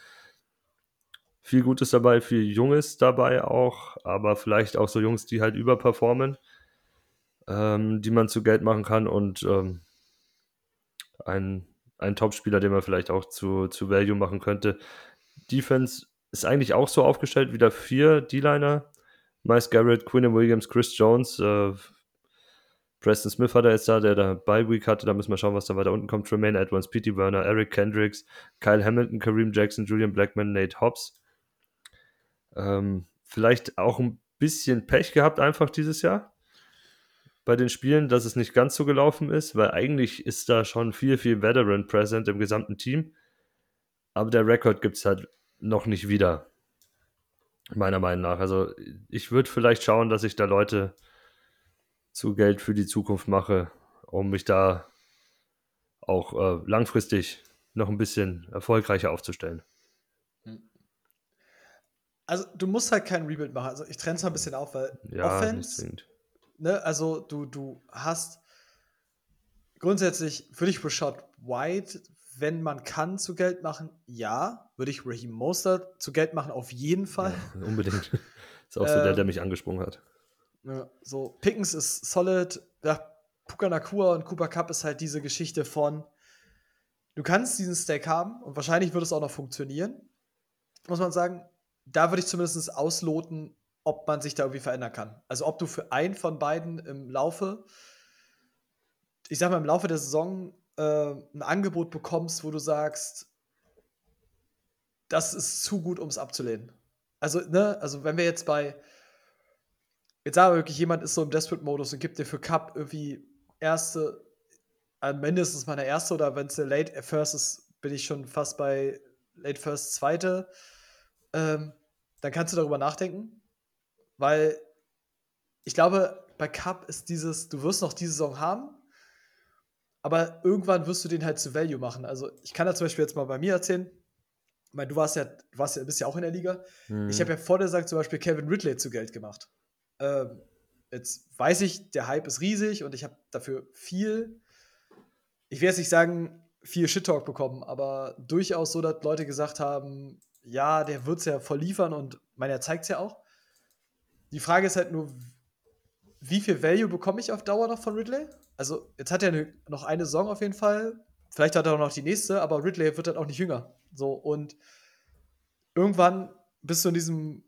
Viel Gutes dabei, viel Junges dabei auch, aber vielleicht auch so Jungs, die halt überperformen, ähm, die man zu Geld machen kann und ähm, ein, ein Top-Spieler, den man vielleicht auch zu, zu Value machen könnte. Defense ist eigentlich auch so aufgestellt, wieder vier D-Liner. Miles Garrett, Quinn Williams, Chris Jones, äh, Preston Smith hat er jetzt da, der da Bye Week hatte. Da müssen wir schauen, was da weiter unten kommt. Tremaine Edwards, P.T. Werner, Eric Kendricks, Kyle Hamilton, Kareem Jackson, Julian Blackman, Nate Hobbs. Ähm, vielleicht auch ein bisschen Pech gehabt einfach dieses Jahr bei den Spielen, dass es nicht ganz so gelaufen ist, weil eigentlich ist da schon viel, viel Veteran present im gesamten Team. Aber der Rekord gibt es halt noch nicht wieder. Meiner Meinung nach. Also ich würde vielleicht schauen, dass ich da Leute zu Geld für die Zukunft mache, um mich da auch äh, langfristig noch ein bisschen erfolgreicher aufzustellen. Also, du musst halt keinen Rebuild machen. Also, ich trenne es mal ein bisschen auf, weil Ja, Offense, ne, also du, du hast grundsätzlich, würde ich Rashad White, wenn man kann, zu Geld machen, ja. Würde ich Raheem Mostert zu Geld machen, auf jeden Fall. Ja, unbedingt. [LAUGHS] Ist auch so der, Ähm, der mich angesprungen hat. Ja, so, Pickens ist solid. Ja, Puka Nakua und Cooper Cup ist halt diese Geschichte von, du kannst diesen Stack haben und wahrscheinlich wird es auch noch funktionieren. Muss man sagen, da würde ich zumindest ausloten, ob man sich da irgendwie verändern kann. Also ob du für einen von beiden im Laufe, ich sag mal, im Laufe der Saison äh, ein Angebot bekommst, wo du sagst, das ist zu gut, um es abzulehnen. Also, ne, also wenn wir jetzt bei, jetzt wir wirklich, jemand ist so im Desperate-Modus und gibt dir für Cup irgendwie erste, äh, mindestens mal eine erste oder wenn es eine Late First ist, bin ich schon fast bei Late First, Zweite. Ähm, dann kannst du darüber nachdenken, weil ich glaube, bei Cup ist dieses, du wirst noch diese Saison haben, aber irgendwann wirst du den halt zu Value machen. Also ich kann da zum Beispiel jetzt mal bei mir erzählen, ich meine, du warst ja, du warst ja, bist ja auch in der Liga. Mhm. Ich habe ja vor der Saison zum Beispiel Kevin Ridley zu Geld gemacht. Ähm, jetzt weiß ich, der Hype ist riesig und ich habe dafür viel, ich will jetzt nicht sagen, viel Shit-Talk bekommen, aber durchaus so, dass Leute gesagt haben, ja, der wird es ja voll liefern und meine, er zeigt es ja auch. Die Frage ist halt nur, wie viel Value bekomme ich auf Dauer noch von Ridley? Also, jetzt hat er ne, noch eine Saison auf jeden Fall. Vielleicht hat er auch noch die nächste, aber Ridley wird dann auch nicht jünger. So, und irgendwann bist du in diesen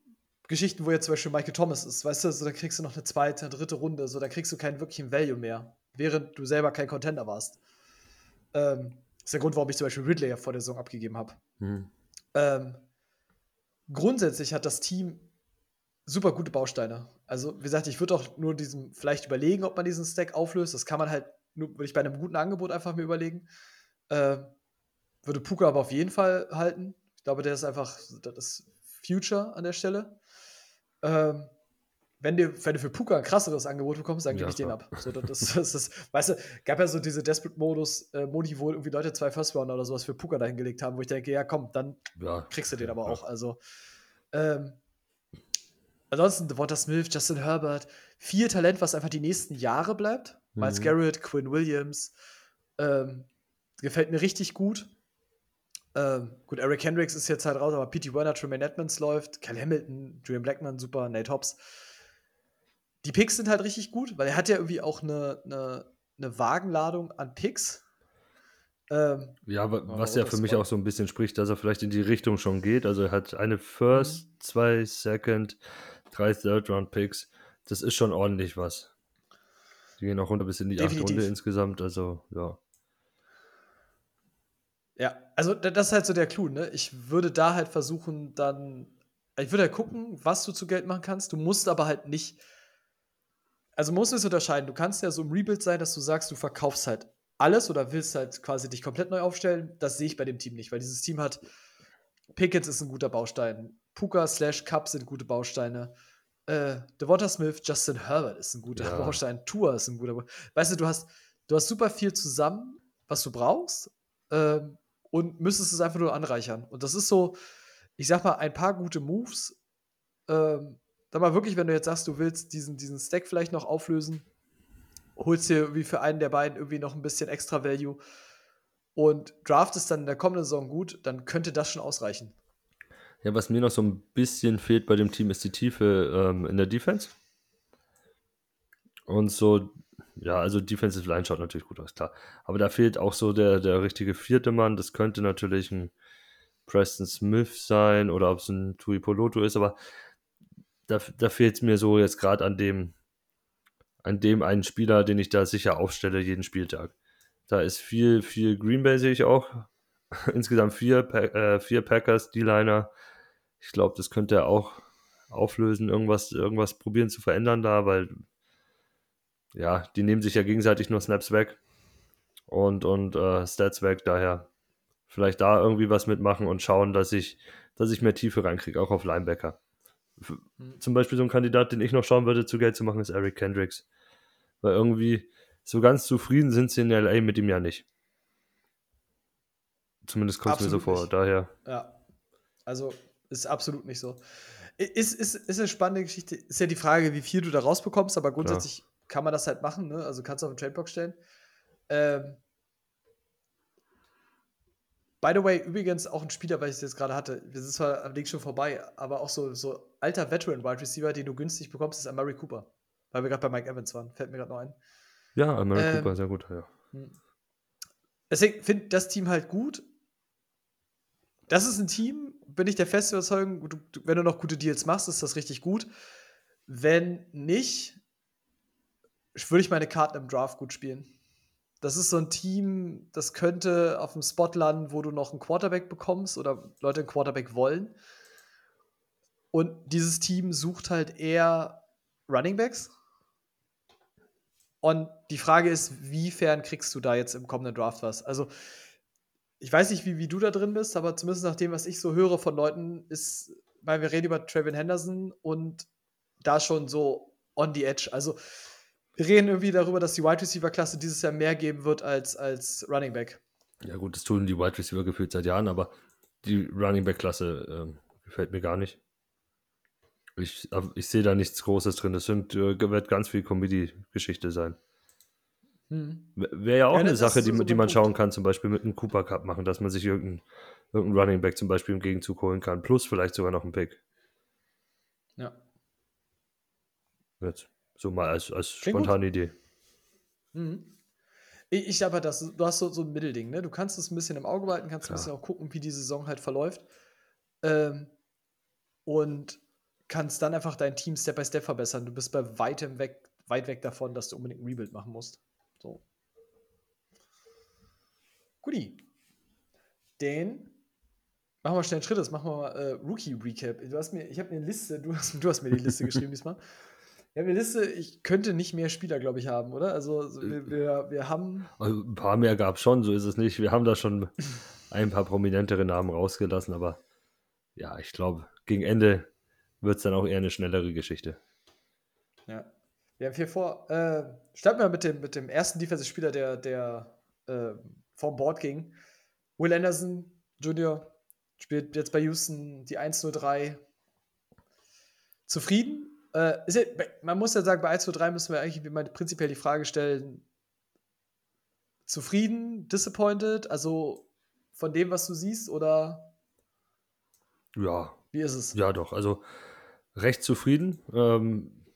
Geschichten, wo jetzt zum Beispiel Michael Thomas ist, weißt du, so dann kriegst du noch eine zweite, dritte Runde, so dann kriegst du keinen wirklichen Value mehr, während du selber kein Das warst. Ähm, ist der Grund, warum ich zum Beispiel Ridley ja vor der Saison abgegeben habe. Hm. Ähm, grundsätzlich hat das Team super gute Bausteine. Also, wie gesagt, ich würde auch nur diesen, vielleicht überlegen, ob man diesen Stack auflöst. Das kann man halt, nur würde ich bei einem guten Angebot einfach mir überlegen. Äh, würde Puka aber auf jeden Fall halten. Ich glaube, der ist einfach, das Future an der Stelle. Ähm, wenn du, wenn du für Puka ein krasseres Angebot bekommst, dann gebe Ja, ich den klar. ab. So, das, das, das, weißt du, gab ja so diese Desperate-Modus, äh, Modi, wo irgendwie Leute zwei First Rounder oder sowas für Puka dahingelegt haben, wo ich denke, ja komm, dann Ja. kriegst du den aber Ja. auch. Also, ähm, ansonsten Devonta Smith, Justin Herbert, viel Talent, was einfach die nächsten Jahre bleibt. Miles Mhm. Garrett, Quinn Williams, ähm, gefällt mir richtig gut. Ähm, gut, Eric Hendricks ist jetzt halt raus, aber P.T. Werner, Tremaine Edmonds läuft, Cal Hamilton, Julian Blackman, super, Nate Hobbs. Die Picks sind halt richtig gut, weil er hat ja irgendwie auch eine, eine, eine Wagenladung an Picks. Ähm, Ja, wa- Aber was ja für mich auch so ein bisschen spricht, dass er vielleicht in die Richtung schon geht. Also er hat eine First, Mhm. zwei Second, drei Third-Round-Picks. Das ist schon ordentlich was. Die gehen auch runter bis in die achte Definitiv. Runde insgesamt. Also, ja. Ja, also da- das ist halt so der Clou, ne? Ich würde da halt versuchen, dann. Ich würde halt gucken, was du zu Geld machen kannst. Du musst aber halt nicht. Also man muss es unterscheiden. Du kannst ja so im Rebuild sein, dass du sagst, du verkaufst halt alles oder willst halt quasi dich komplett neu aufstellen. Das sehe ich bei dem Team nicht, weil dieses Team hat. Pickens ist ein guter Baustein. Puka slash Cup sind gute Bausteine. Äh, Devonta Smith, Justin Herbert ist ein guter Ja. Baustein. Tour ist ein guter Baustein. Weißt du, du hast, du hast super viel zusammen, was du brauchst. Ähm, und müsstest es einfach nur anreichern. Und das ist so, ich sag mal, ein paar gute Moves. Ähm, sag mal wirklich, wenn du jetzt sagst, du willst diesen, diesen Stack vielleicht noch auflösen, holst dir irgendwie für einen der beiden irgendwie noch ein bisschen extra Value und draftest dann in der kommenden Saison gut, dann könnte das schon ausreichen. Ja, was mir noch so ein bisschen fehlt bei dem Team, ist die Tiefe ähm, in der Defense. Und so, ja, also Defensive Line schaut natürlich gut aus, klar. Aber da fehlt auch so der, der richtige vierte Mann. Das könnte natürlich ein Preston Smith sein oder ob es ein Tui Poloto ist, aber da, da fehlt es mir so jetzt gerade an dem, an dem einen Spieler, den ich da sicher aufstelle jeden Spieltag. Da ist viel, viel Green Bay sehe ich auch. [LAUGHS] Insgesamt vier, äh, vier Packers, D-Liner. Ich glaube, das könnte er auch auflösen, irgendwas, irgendwas probieren zu verändern da, weil ja, die nehmen sich ja gegenseitig nur Snaps weg und, und äh, Stats weg, daher vielleicht da irgendwie was mitmachen und schauen, dass ich, dass ich mehr Tiefe reinkriege, auch auf Linebacker. F Mhm. Zum Beispiel so ein Kandidat, den ich noch schauen würde, zu Geld zu machen, ist Eric Kendricks. Weil irgendwie so ganz zufrieden sind sie in LA mit ihm ja nicht. Zumindest kommt es mir so vor. nicht. Daher, Ja. Also ist absolut nicht so. Ist, ist, ist eine spannende Geschichte. Ist ja die Frage, wie viel du da rausbekommst, aber grundsätzlich kann man das halt machen, ne? Also kannst du auf den Tradeblock stellen. Ähm, by the way, übrigens auch ein Spieler, weil ich es jetzt gerade hatte, wir sind zwar am Link schon vorbei, aber auch so, so alter Veteran Wide Receiver, den du günstig bekommst, ist Amari Cooper. Weil wir gerade bei Mike Evans waren. Fällt mir gerade noch ein. ja, Amari Ähm, Cooper, sehr gut. Ja. Deswegen finde ich das Team halt gut. Das ist ein Team, bin ich der festen Überzeugung, du, du, wenn du noch gute Deals machst, ist das richtig gut. Wenn nicht, würde ich meine Karten im Draft gut spielen. Das ist so ein Team, das könnte auf dem Spot landen, wo du noch einen Quarterback bekommst oder Leute einen Quarterback wollen. Und dieses Team sucht halt eher Running Backs. Und die Frage ist, wiefern kriegst du da jetzt im kommenden Draft was? Also, ich weiß nicht, wie, wie du da drin bist, aber zumindest nach dem, was ich so höre von Leuten, ist, weil wir reden über Trevin Henderson und da schon so on the edge. Also reden irgendwie darüber, dass die Wide Receiver Klasse dieses Jahr mehr geben wird als, als Running Back. Ja, gut, das tun die Wide Receiver gefühlt seit Jahren, aber die Running Back Klasse äh, gefällt mir gar nicht. Ich, ich sehe da nichts Großes drin. Das sind, äh, wird ganz viel Comedy-Geschichte sein. Hm. Wäre ja auch ja, eine Sache, die, so die man Punkt. schauen kann, zum Beispiel mit einem Cooper Cup machen, dass man sich irgendeinen irgendein Running Back zum Beispiel im Gegenzug holen kann, plus vielleicht sogar noch einen Pick. Ja. Jetzt, so mal als, als spontane gut. Idee. Mhm. Ich, ich aber, das, du hast so, so ein Mittelding, ne? Du kannst es ein bisschen im Auge behalten, kannst Klar. ein bisschen auch gucken, wie die Saison halt verläuft. Ähm, und kannst dann einfach dein Team Step by Step verbessern. Du bist bei weitem weg, weit weg davon, dass du unbedingt ein Rebuild machen musst. So. Guti. Den machen wir schnell einen Schritt, das machen wir mal äh, Rookie Recap. Du hast mir, ich habe mir eine Liste, du hast, du hast mir die Liste [LAUGHS] geschrieben diesmal. Ja, Liste, ich könnte nicht mehr Spieler, glaube ich, haben, oder? Also wir, wir, wir haben. Also, ein paar mehr gab es schon, so ist es nicht. Wir haben da schon ein paar prominentere Namen rausgelassen, aber ja, ich glaube, gegen Ende wird es dann auch eher eine schnellere Geschichte. Ja. Wir haben hier vor, äh, starten wir mit dem, mit dem ersten Defensive-Spieler, der, der äh, vom Board ging. Will Anderson Jr. spielt jetzt bei Houston die 103. Zufrieden? Äh, ja, man muss ja sagen, bei 103 müssen wir eigentlich mal prinzipiell die Frage stellen: Zufrieden, disappointed? Also von dem, was du siehst, oder? Ja. Wie ist es? Ja, doch. Also recht zufrieden. Ähm,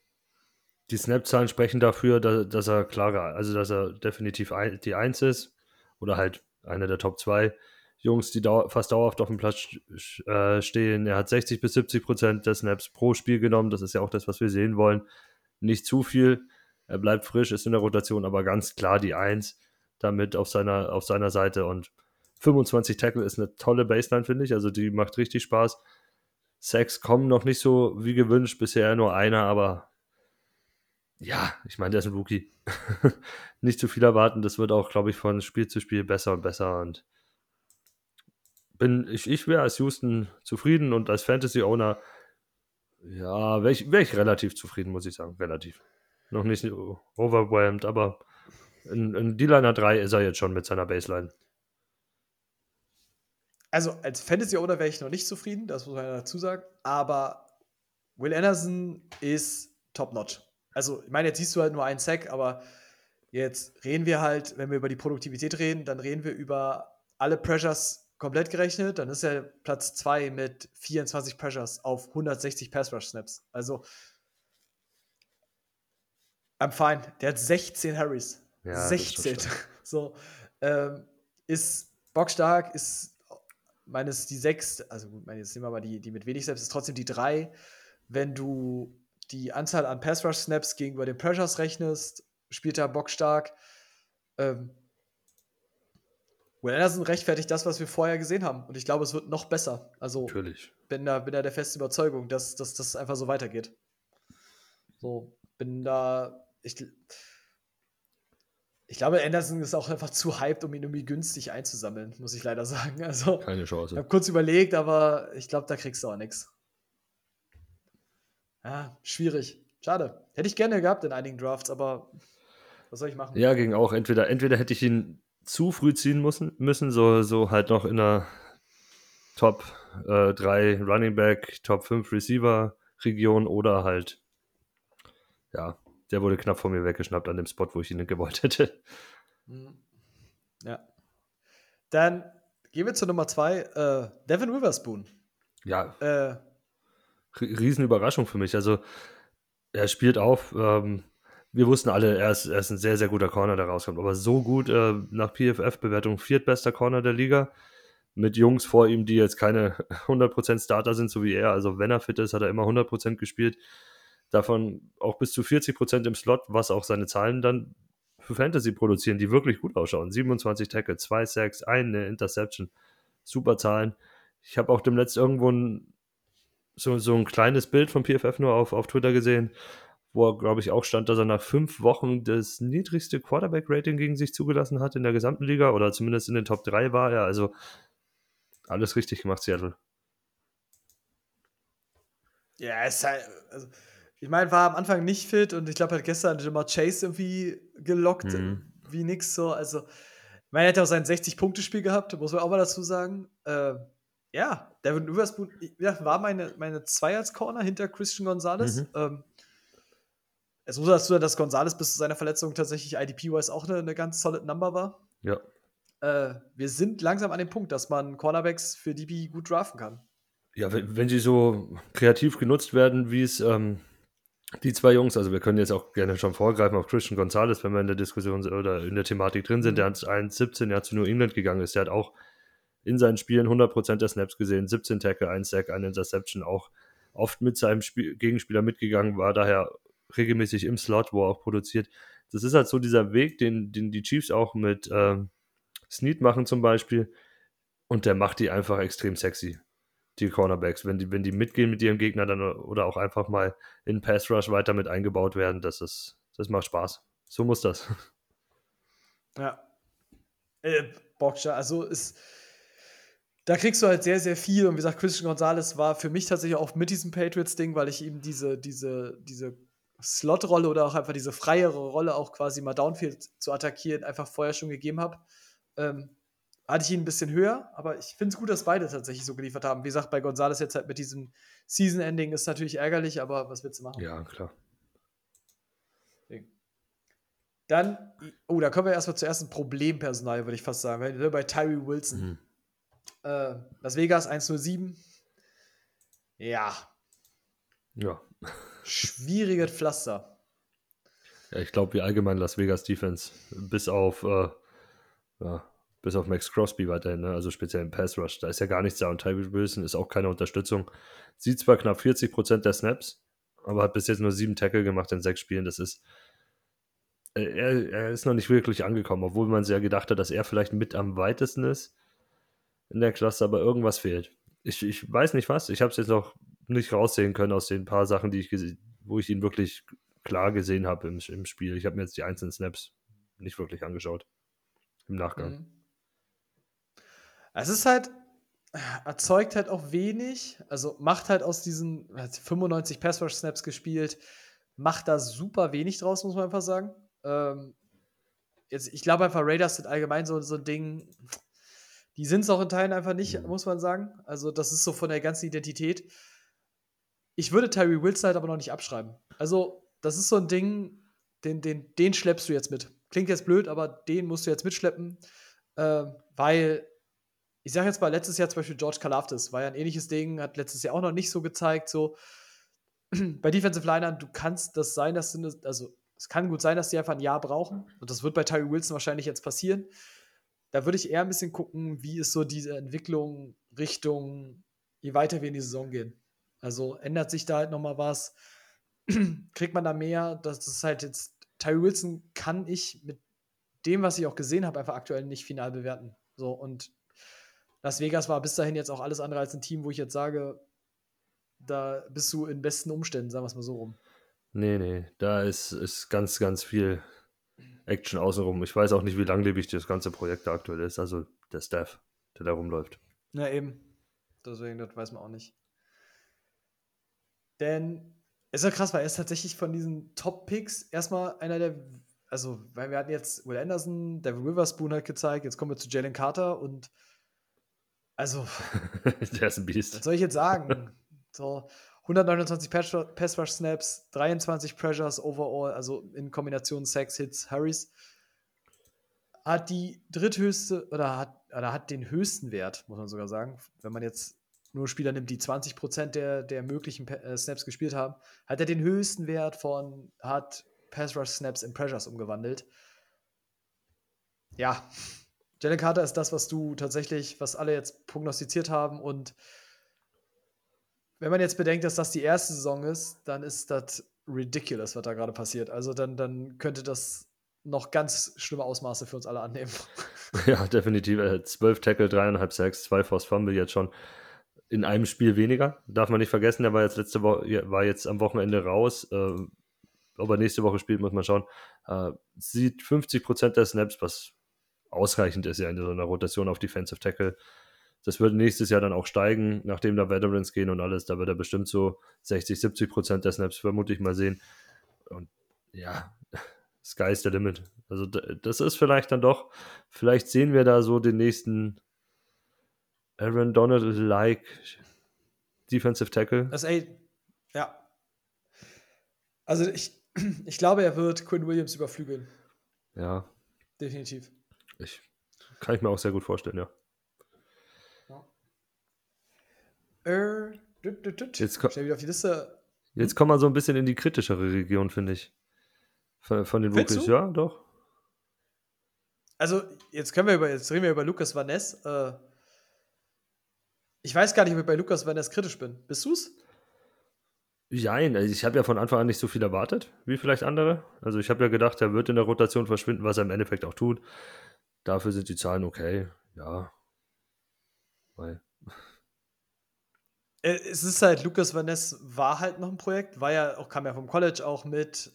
die Snap-Zahlen sprechen dafür, dass, dass, er klarer, also dass er definitiv ein, die Eins ist oder halt einer der Top 2 Jungs, die dau fast dauerhaft auf dem Platz äh, stehen. Er hat 60 bis 70 Prozent der Snaps pro Spiel genommen. Das ist ja auch das, was wir sehen wollen. Nicht zu viel. Er bleibt frisch, ist in der Rotation, aber ganz klar die Eins damit auf seiner, auf seiner Seite. Und 25 Tackle ist eine tolle Baseline, finde ich. Also die macht richtig Spaß. Sex kommen noch nicht so wie gewünscht, bisher nur einer, aber ja, ich meine, der ist ein Rookie. [LAUGHS] nicht zu viel erwarten, das wird auch, glaube ich, von Spiel zu Spiel besser und besser und bin, ich, ich wäre als Houston zufrieden und als Fantasy-Owner, ja, wäre ich, wär ich relativ zufrieden, muss ich sagen, relativ. Noch nicht overwhelmed, aber in, in D-Liner 3 ist er jetzt schon mit seiner Baseline also als Fantasy-Owner wäre ich noch nicht zufrieden, das muss man dazu sagen, aber Will Anderson ist top-notch. Also, ich meine, jetzt siehst du halt nur einen Sack, aber jetzt reden wir halt, wenn wir über die Produktivität reden, dann reden wir über alle Pressures komplett gerechnet, dann ist er Platz 2 mit 24 Pressures auf 160 Pass-Rush-Snaps. Also, I'm fine. Der hat 16 Harrys. Ja, 16. [LAUGHS] so, ähm, ist bockstark, ist meines die sechs, also gut, meine, jetzt nehmen wir mal die, die mit wenig Snaps, ist trotzdem die drei. Wenn du die Anzahl an Pass-Rush-Snaps gegenüber den Pressures rechnest, spielt er bockstark. Ähm, Will Anderson rechtfertigt das, was wir vorher gesehen haben. Und ich glaube, es wird noch besser. Also, Natürlich. bin da, bin da der festen Überzeugung, dass, dass das einfach so weitergeht. So, bin da. Ich, ich glaube, Anderson ist auch einfach zu hyped, um ihn irgendwie günstig einzusammeln, muss ich leider sagen. Also, Keine Chance. Ich habe kurz überlegt, aber ich glaube, da kriegst du auch nichts. Ja, schwierig. Schade. Hätte ich gerne gehabt in einigen Drafts, aber was soll ich machen? Ja, ging auch. Entweder, entweder hätte ich ihn zu früh ziehen müssen, müssen so, so halt noch in der Top äh, 3 Running Back, Top 5 Receiver Region oder halt, ja, der wurde knapp von mir weggeschnappt an dem Spot, wo ich ihn gewollt hätte. Mhm. Ja. Dann gehen wir zu Nummer zwei. Äh, Devin Witherspoon. Ja. Äh, Riesenüberraschung für mich. Also, er spielt auf. Ähm, wir wussten alle, er ist, er ist, ein sehr, sehr guter Corner, der rauskommt. Aber so gut äh, nach PFF-Bewertung viertbester Corner der Liga. Mit Jungs vor ihm, die jetzt keine [LAUGHS] 100% Starter sind, so wie er. Also, wenn er fit ist, hat er immer 100% gespielt davon auch bis zu 40 Prozent im Slot, was auch seine Zahlen dann für Fantasy produzieren, die wirklich gut ausschauen. 27 Tackle, 2 Sacks, eine Interception. Super Zahlen. Ich habe auch demnächst irgendwo ein, so, so ein kleines Bild von PFF nur auf, auf Twitter gesehen, wo er, glaube ich, auch stand, dass er nach fünf Wochen das niedrigste Quarterback-Rating gegen sich zugelassen hat in der gesamten Liga oder zumindest in den Top 3 war er. Also alles richtig gemacht, Seattle. Ja, es ist halt, also, ich meine, war am Anfang nicht fit und ich glaube, hat gestern Jamar Chase irgendwie gelockt, Mhm. wie nix so. Also, ich meine, er hätte auch sein 60-Punkte-Spiel gehabt, muss man auch mal dazu sagen. Äh, ja, Devin Witherspoon ja, war meine, meine zwei als Corner hinter Christian Gonzalez. Mhm. Ähm, es muss dazu dass Gonzalez bis zu seiner Verletzung tatsächlich IDP-wise auch eine, eine ganz solid Number war. Ja. Äh, wir sind langsam an dem Punkt, dass man Cornerbacks für DB gut draften kann. Ja, wenn, wenn sie so kreativ genutzt werden, wie es ähm, die zwei Jungs, also wir können jetzt auch gerne schon vorgreifen auf Christian Gonzalez, wenn wir in der Diskussion oder in der Thematik drin sind, der hat 1,17 Jahr zu New England gegangen ist, der hat auch in seinen Spielen 100% der Snaps gesehen, 17 Tackle, 1 Sack, 1 Interception, auch oft mit seinem Spiel Gegenspieler mitgegangen, war daher regelmäßig im Slot, wo er auch produziert. Das ist halt so dieser Weg, den, den die Chiefs auch mit ähm, Snead machen zum Beispiel und der macht die einfach extrem sexy die Cornerbacks, wenn die, wenn die mitgehen mit ihrem Gegner dann oder auch einfach mal in Pass Rush weiter mit eingebaut werden, das ist, das macht Spaß. So muss das. [LAUGHS] Ja. Äh, Boxer, also ist. Da kriegst du halt sehr, sehr viel. Und wie gesagt, Christian Gonzalez war für mich tatsächlich auch mit diesem Patriots-Ding, weil ich ihm diese, diese, diese Slot-Rolle oder auch einfach diese freiere Rolle auch quasi mal Downfield zu attackieren, einfach vorher schon gegeben habe. Ähm, hatte ich ihn ein bisschen höher, aber ich finde es gut, dass beide tatsächlich so geliefert haben. Wie gesagt, bei Gonzalez jetzt halt mit diesem Season-Ending ist natürlich ärgerlich, aber was willst du machen? Ja, klar. Dann, oh, da kommen wir erstmal zur ersten Problempersonal, würde ich fast sagen. Sind Bei Tyree Wilson. Mhm. Äh, Las Vegas 107. Ja, Ja. Schwieriges Pflaster. ja ich glaube, wie allgemein Las Vegas Defense, bis auf, äh, ja, bis auf Max Crosby weiterhin, ne? also speziell im Pass Rush, da ist ja gar nichts da und Tyree Wilson ist auch keine Unterstützung. Sieht zwar knapp 40% der Snaps, aber hat bis jetzt nur sieben Tackle gemacht in sechs Spielen. Das ist, äh, er, er ist noch nicht wirklich angekommen, obwohl man sehr gedacht hat, dass er vielleicht mit am weitesten ist in der Klasse, aber irgendwas fehlt. Ich, ich weiß nicht was. Ich habe es jetzt noch nicht raussehen können aus den paar Sachen, die ich wo ich ihn wirklich klar gesehen habe im, im Spiel. Ich habe mir jetzt die einzelnen Snaps nicht wirklich angeschaut. Im Nachgang. Mhm. Es ist halt, erzeugt halt auch wenig, also macht halt aus diesen hat 95 Pass-Rush-Snaps gespielt, macht da super wenig draus, muss man einfach sagen. Ähm, jetzt, ich glaube einfach, Raiders sind allgemein so, so ein Ding, die sind es auch in Teilen einfach nicht, Mhm. muss man sagen. Also, das ist so von der ganzen Identität. Ich würde Tyree Wilson halt aber noch nicht abschreiben. Also, das ist so ein Ding, den, den, den schleppst du jetzt mit. Klingt jetzt blöd, aber den musst du jetzt mitschleppen, äh, weil ich sage jetzt mal, letztes Jahr zum Beispiel George Kalafdis war ja ein ähnliches Ding, hat letztes Jahr auch noch nicht so gezeigt, so [CLEARS THROAT] bei Defensive Linern, du kannst das sein, dass du, also es kann gut sein, dass die einfach ein Jahr brauchen und das wird bei Tyree Wilson wahrscheinlich jetzt passieren. Da würde ich eher ein bisschen gucken, wie ist so diese Entwicklung Richtung, je weiter wir in die Saison gehen. Also ändert sich da halt nochmal was, [CLEARS THROAT] kriegt man da mehr, das ist halt jetzt, Tyree Wilson kann ich mit dem, was ich auch gesehen habe, einfach aktuell nicht final bewerten. So und Las Vegas war bis dahin jetzt auch alles andere als ein Team, wo ich jetzt sage, da bist du in besten Umständen, sagen wir es mal so rum. Nee, nee, da ist, ist ganz, ganz viel Action außenrum. Ich weiß auch nicht, wie langlebig das ganze Projekt da aktuell ist. Also der Staff, der da rumläuft. Ja, eben. Deswegen, das weiß man auch nicht. Denn es ist ja krass, weil er ist tatsächlich von diesen Top-Picks erstmal einer der, also, weil wir hatten jetzt Will Anderson, Devin Witherspoon hat gezeigt, jetzt kommen wir zu Jalen Carter und also, [LAUGHS] der ist ein was Biest. soll ich jetzt sagen? [LAUGHS] So, 129 Pass- Pass-Rush-Snaps, 23 Pressures overall, also in Kombination Sacks, Hits, Hurries. Hat die dritthöchste, oder hat, oder hat den höchsten Wert, muss man sogar sagen. Wenn man jetzt nur Spieler nimmt, die 20% der, der möglichen äh, Snaps gespielt haben, hat er den höchsten Wert von, hat Pass-Rush-Snaps in Pressures umgewandelt. Ja, Jalen Carter ist das, was du tatsächlich, was alle jetzt prognostiziert haben. Und wenn man jetzt bedenkt, dass das die erste Saison ist, dann ist das ridiculous, was da gerade passiert. Also dann, dann könnte das noch ganz schlimme Ausmaße für uns alle annehmen. [LAUGHS] Ja, definitiv. Äh, 12 Tackle, 3,5 Sacks, 2 Force Fumble jetzt schon in einem Spiel weniger. Darf man nicht vergessen, der war jetzt letzte Woche, war jetzt am Wochenende raus. Äh, ob er nächste Woche spielt, muss man schauen. Äh, sieht 50% der Snaps, was ausreichend ist ja in so einer Rotation auf Defensive Tackle. Das wird nächstes Jahr dann auch steigen, nachdem da Veterans gehen und alles. Da wird er bestimmt so 60, 70 Prozent der Snaps vermutlich mal sehen. Und ja, [LAUGHS] Sky is the limit. Also das ist vielleicht dann doch, vielleicht sehen wir da so den nächsten Aaron Donald-like Defensive Tackle. Das ey, ja. Also ich, [CLEARS THROAT] ich glaube, er wird Quinn Williams überflügeln. Ja. Definitiv. Ich, kann ich mir auch sehr gut vorstellen, ja. Äh, düt, düt, düt. Jetzt, ko wieder auf die Liste. jetzt kommen wir so ein bisschen in die kritischere Region, finde ich. Von, von den Findest Rookies, du? ja, doch. Also, jetzt können wir über, jetzt reden wir über Lukas Van Ness. Äh, ich weiß gar nicht, ob ich bei Lukas Ness kritisch bin. Bist du's? Jein, also ich habe ja von Anfang an nicht so viel erwartet, wie vielleicht andere. Also ich habe ja gedacht, er wird in der Rotation verschwinden, was er im Endeffekt auch tut. Dafür sind die Zahlen okay, ja. Weil, Äh, Es ist halt, Lukas Van Ness war halt noch ein Projekt, war ja auch, kam ja vom College auch mit,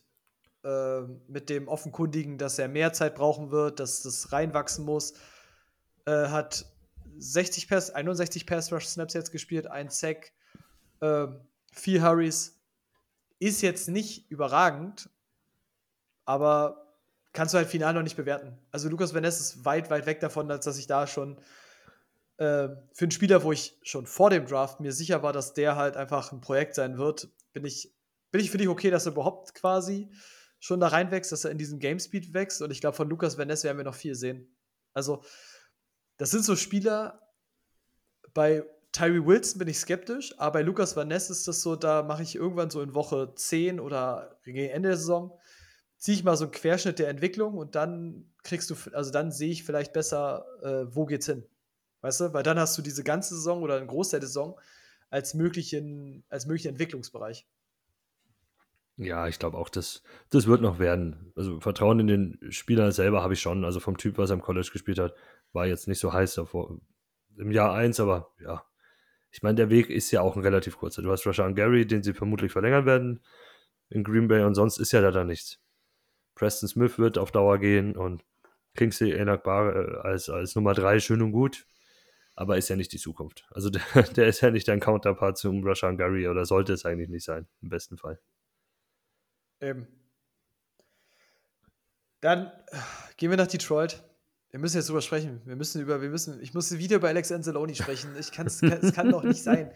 äh, mit dem Offenkundigen, dass er mehr Zeit brauchen wird, dass das reinwachsen muss. Äh, hat 60 Pass, 61 Pass Rush Snaps jetzt gespielt, ein Sack, äh, vier Hurries. Ist jetzt nicht überragend, aber kannst du halt final noch nicht bewerten. Also Lukas Van ist weit, weit weg davon, als dass ich da schon äh, für einen Spieler, wo ich schon vor dem Draft mir sicher war, dass der halt einfach ein Projekt sein wird, bin ich, bin ich für dich okay, dass er überhaupt quasi schon da reinwächst, dass er in diesen Gamespeed wächst. Und ich glaube, von Lukas Van werden wir noch viel sehen. Also, das sind so Spieler, bei Tyree Wilson bin ich skeptisch, aber bei Lukas Van Ness ist das so, da mache ich irgendwann so in Woche 10 oder gegen Ende der Saison, ziehe ich mal so einen Querschnitt der Entwicklung und dann kriegst du, also dann sehe ich vielleicht besser, äh, wo geht's hin. Weißt du? Weil dann hast du diese ganze Saison oder einen Großteil der Saison als möglichen, als möglichen Entwicklungsbereich. Ja, ich glaube auch, das, das wird noch werden. Also Vertrauen in den Spieler selber habe ich schon. Also vom Typ, was er im College gespielt hat, war jetzt nicht so heiß davor. Im Jahr 1, aber ja. Ich meine, der Weg ist ja auch ein relativ kurzer. Du hast Rashan Gary, den sie vermutlich verlängern werden in Green Bay und sonst ist ja da dann nichts. Preston Smith wird auf Dauer gehen und Kingsley Enakbar äh, als, als Nummer 3 schön und gut, aber ist ja nicht die Zukunft. Also [LAUGHS] der, der ist ja nicht dein Counterpart zum Rashan Gary oder sollte es eigentlich nicht sein, im besten Fall. Eben. Dann äh, gehen wir nach Detroit. Wir müssen jetzt drüber sprechen. Wir müssen über, wir müssen, ich muss wieder über Alex Anzalone sprechen. Ich kann's, kann, es kann doch nicht sein.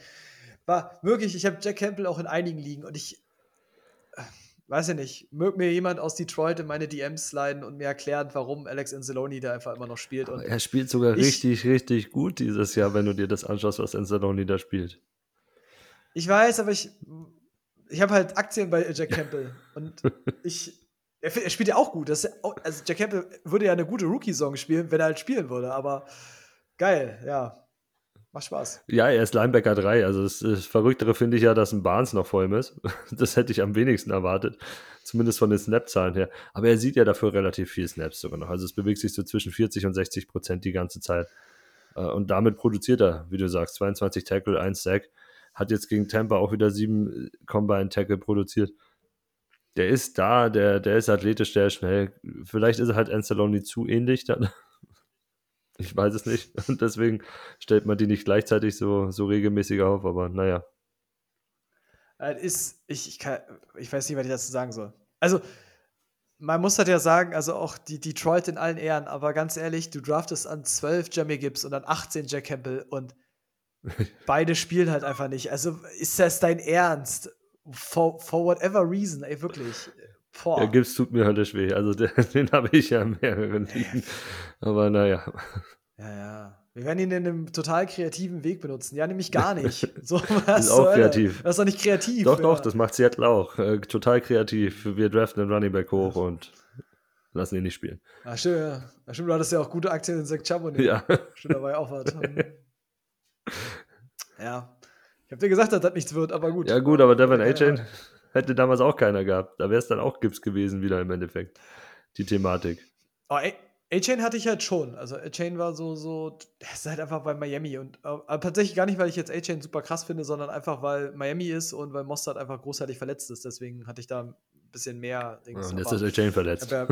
War wirklich, ich habe Jack Campbell auch in einigen liegen und ich äh, weiß ja nicht, mögt mir jemand aus Detroit in meine DMs sliden und mir erklären, warum Alex Anzalone da einfach immer noch spielt. Und er spielt sogar ich- richtig, richtig gut dieses Jahr, wenn du dir das anschaust, was Anzalone da spielt. Ich weiß, aber ich, ich habe halt Aktien bei Jack Campbell und [LAUGHS] ich, er, er spielt ja auch gut. Das also Jack Campbell würde ja eine gute Rookie-Song spielen, wenn er halt spielen würde, aber geil, ja. Macht Spaß. Ja, er ist Linebacker 3. Also das, das Verrücktere finde ich ja, dass ein Barnes noch vor ihm ist. [LAUGHS] Das hätte ich am wenigsten erwartet. Zumindest von den Snap-Zahlen her. Aber er sieht ja dafür relativ viel Snaps sogar noch. Also es bewegt sich so zwischen 40 und 60 Prozent die ganze Zeit. Äh, Und damit produziert er, wie du sagst, 22 Tackle, 1 Sack. Hat jetzt gegen Tampa auch wieder 7 Combine Tackle produziert. Der ist da, der, der ist athletisch, der ist schnell. Vielleicht ist er halt Anzalone zu ähnlich dann. [LAUGHS] Ich weiß es nicht. Und deswegen stellt man die nicht gleichzeitig so, so regelmäßig auf, aber naja. Äh, Ist, ich, ich, kann, ich weiß nicht, was ich dazu sagen soll. Also, man muss das ja sagen, also auch die Detroit in allen Ehren, aber ganz ehrlich, du draftest an 12 Jamie Gibbs und an 18 Jack Campbell und beide spielen halt einfach nicht. Also, ist das dein Ernst? For, for whatever reason, ey, wirklich. Boah. Der Gips tut mir höllisch weh. Also der, [LAUGHS] den habe ich ja in mehreren liegen. Aber naja. Ja, ja. Wir werden ihn in einem total kreativen Weg benutzen. Ja, nämlich gar nicht. [LAUGHS] So, was Das ist auch kreativ. Das ist doch nicht kreativ. Doch, ja. doch, das macht Seattle auch. Äh, total kreativ. Wir draften den Running Back hoch und lassen ihn nicht spielen. Ach, stimmt, ja. Ach, stimmt, du hattest ja auch gute Aktien in Zach Charbonnet. Ja. Stimmt, da war ja auch was. [LAUGHS] ja. Ich hab dir gesagt, dass das nichts wird, aber gut. Ja, gut, aber Devin Ja, A-Chain hätte damals auch keiner gehabt. Da wäre es dann auch Gips gewesen, wieder im Endeffekt. Die Thematik. Oh, A-Chain hatte ich halt schon. Also A-Chain war so, so, der ist halt einfach bei Miami. Und äh, aber tatsächlich gar nicht, weil ich jetzt A-Chain super krass finde, sondern einfach, weil Miami ist und weil Mostert einfach großartig verletzt ist. Deswegen hatte ich da bisschen mehr Dings. Und jetzt ist ich verletzt. ja,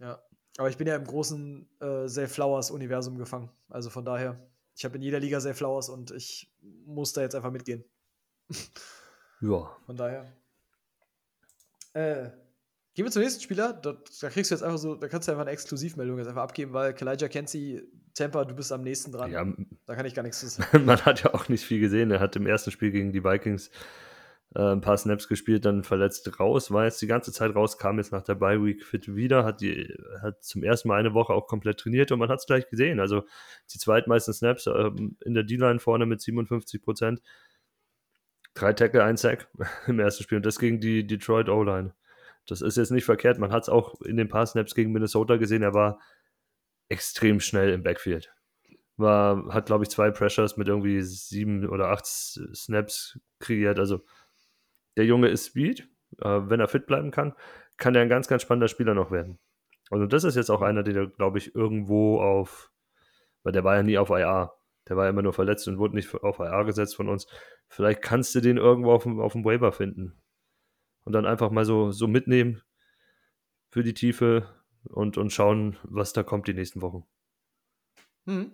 ja, aber ich bin ja im großen äh, Zay Flowers-Universum gefangen. Also von daher, ich habe in jeder Liga Zay Flowers und ich muss da jetzt einfach mitgehen. Ja. Von daher. Äh, gehen wir zum nächsten Spieler. Da, da kriegst du jetzt einfach so, da kannst du einfach eine Exklusivmeldung jetzt einfach abgeben, weil Kalijah Kenzie, Tampa, du bist am nächsten dran. ja, Da kann ich gar nichts zu sagen. [LAUGHS] man hat ja auch nicht viel gesehen. Er hat im ersten Spiel gegen die Vikings äh, ein paar Snaps gespielt, dann verletzt raus, war jetzt die ganze Zeit raus, kam jetzt nach der Bye Week fit wieder, hat, die, hat zum ersten Mal eine Woche auch komplett trainiert und man hat es gleich gesehen. Also die zweitmeisten Snaps ähm, in der D-Line vorne mit 57 Prozent. Drei Tackle, ein Sack [LAUGHS] im ersten Spiel und das gegen die Detroit O-Line. Das ist jetzt nicht verkehrt. Man hat es auch in den paar Snaps gegen Minnesota gesehen. Er war extrem schnell im Backfield. War, hat, glaube ich, zwei Pressures mit irgendwie sieben oder acht Snaps kreiert. Also der Junge ist Speed. Äh, wenn er fit bleiben kann, kann er ein ganz, ganz spannender Spieler noch werden. Also das ist jetzt auch einer, der, glaube ich, irgendwo auf, weil der war ja nie auf IR. Der war ja immer nur verletzt und wurde nicht auf IR gesetzt von uns. Vielleicht kannst du den irgendwo auf dem, auf dem Waiver finden. Und dann einfach mal so, so mitnehmen für die Tiefe und, und schauen, was da kommt die nächsten Wochen. Mhm.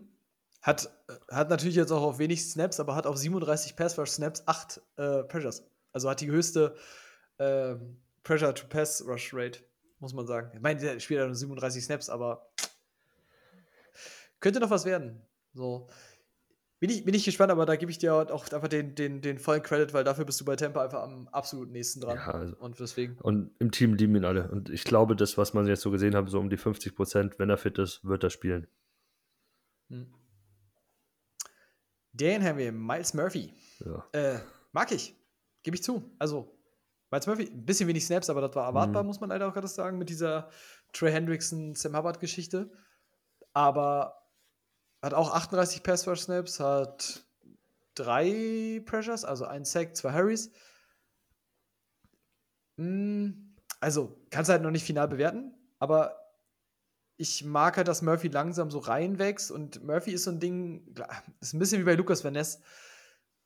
Hat, äh, hat natürlich jetzt auch auf wenig Snaps, aber hat auf 37 Pass-Rush-Snaps 8 äh, Pressures. Also hat die höchste äh, Pressure-to-Pass-Rush-Rate, muss man sagen. Ich meine, der spielt ja nur 37 Snaps, aber könnte noch was werden. So. Bin ich, bin ich gespannt, aber da gebe ich dir auch einfach den, den, den vollen Credit, weil dafür bist du bei Tampa einfach am absolut nächsten dran. Ja, also- Und deswegen. Und im Team lieben ihn alle. Und ich glaube, das, was man jetzt so gesehen hat, so um die 50 Prozent, wenn er fit ist, wird er spielen. Hm. Den haben wir, Miles Murphy. Ja. Äh, mag ich. Gebe ich zu. Also, Miles Murphy, ein bisschen wenig Snaps, aber das war erwartbar, Mhm. muss man leider auch gerade sagen, mit dieser Trey Hendrickson, Sam Hubbard-Geschichte. Aber hat auch 38 Pass-Rush-Snaps, hat drei Pressures, also ein Sack, zwei Hurries. Mm, Also, kannst du halt noch nicht final bewerten, aber ich mag halt, dass Murphy langsam so reinwächst und Murphy ist so ein Ding, ist ein bisschen wie bei Lukas Van Ness.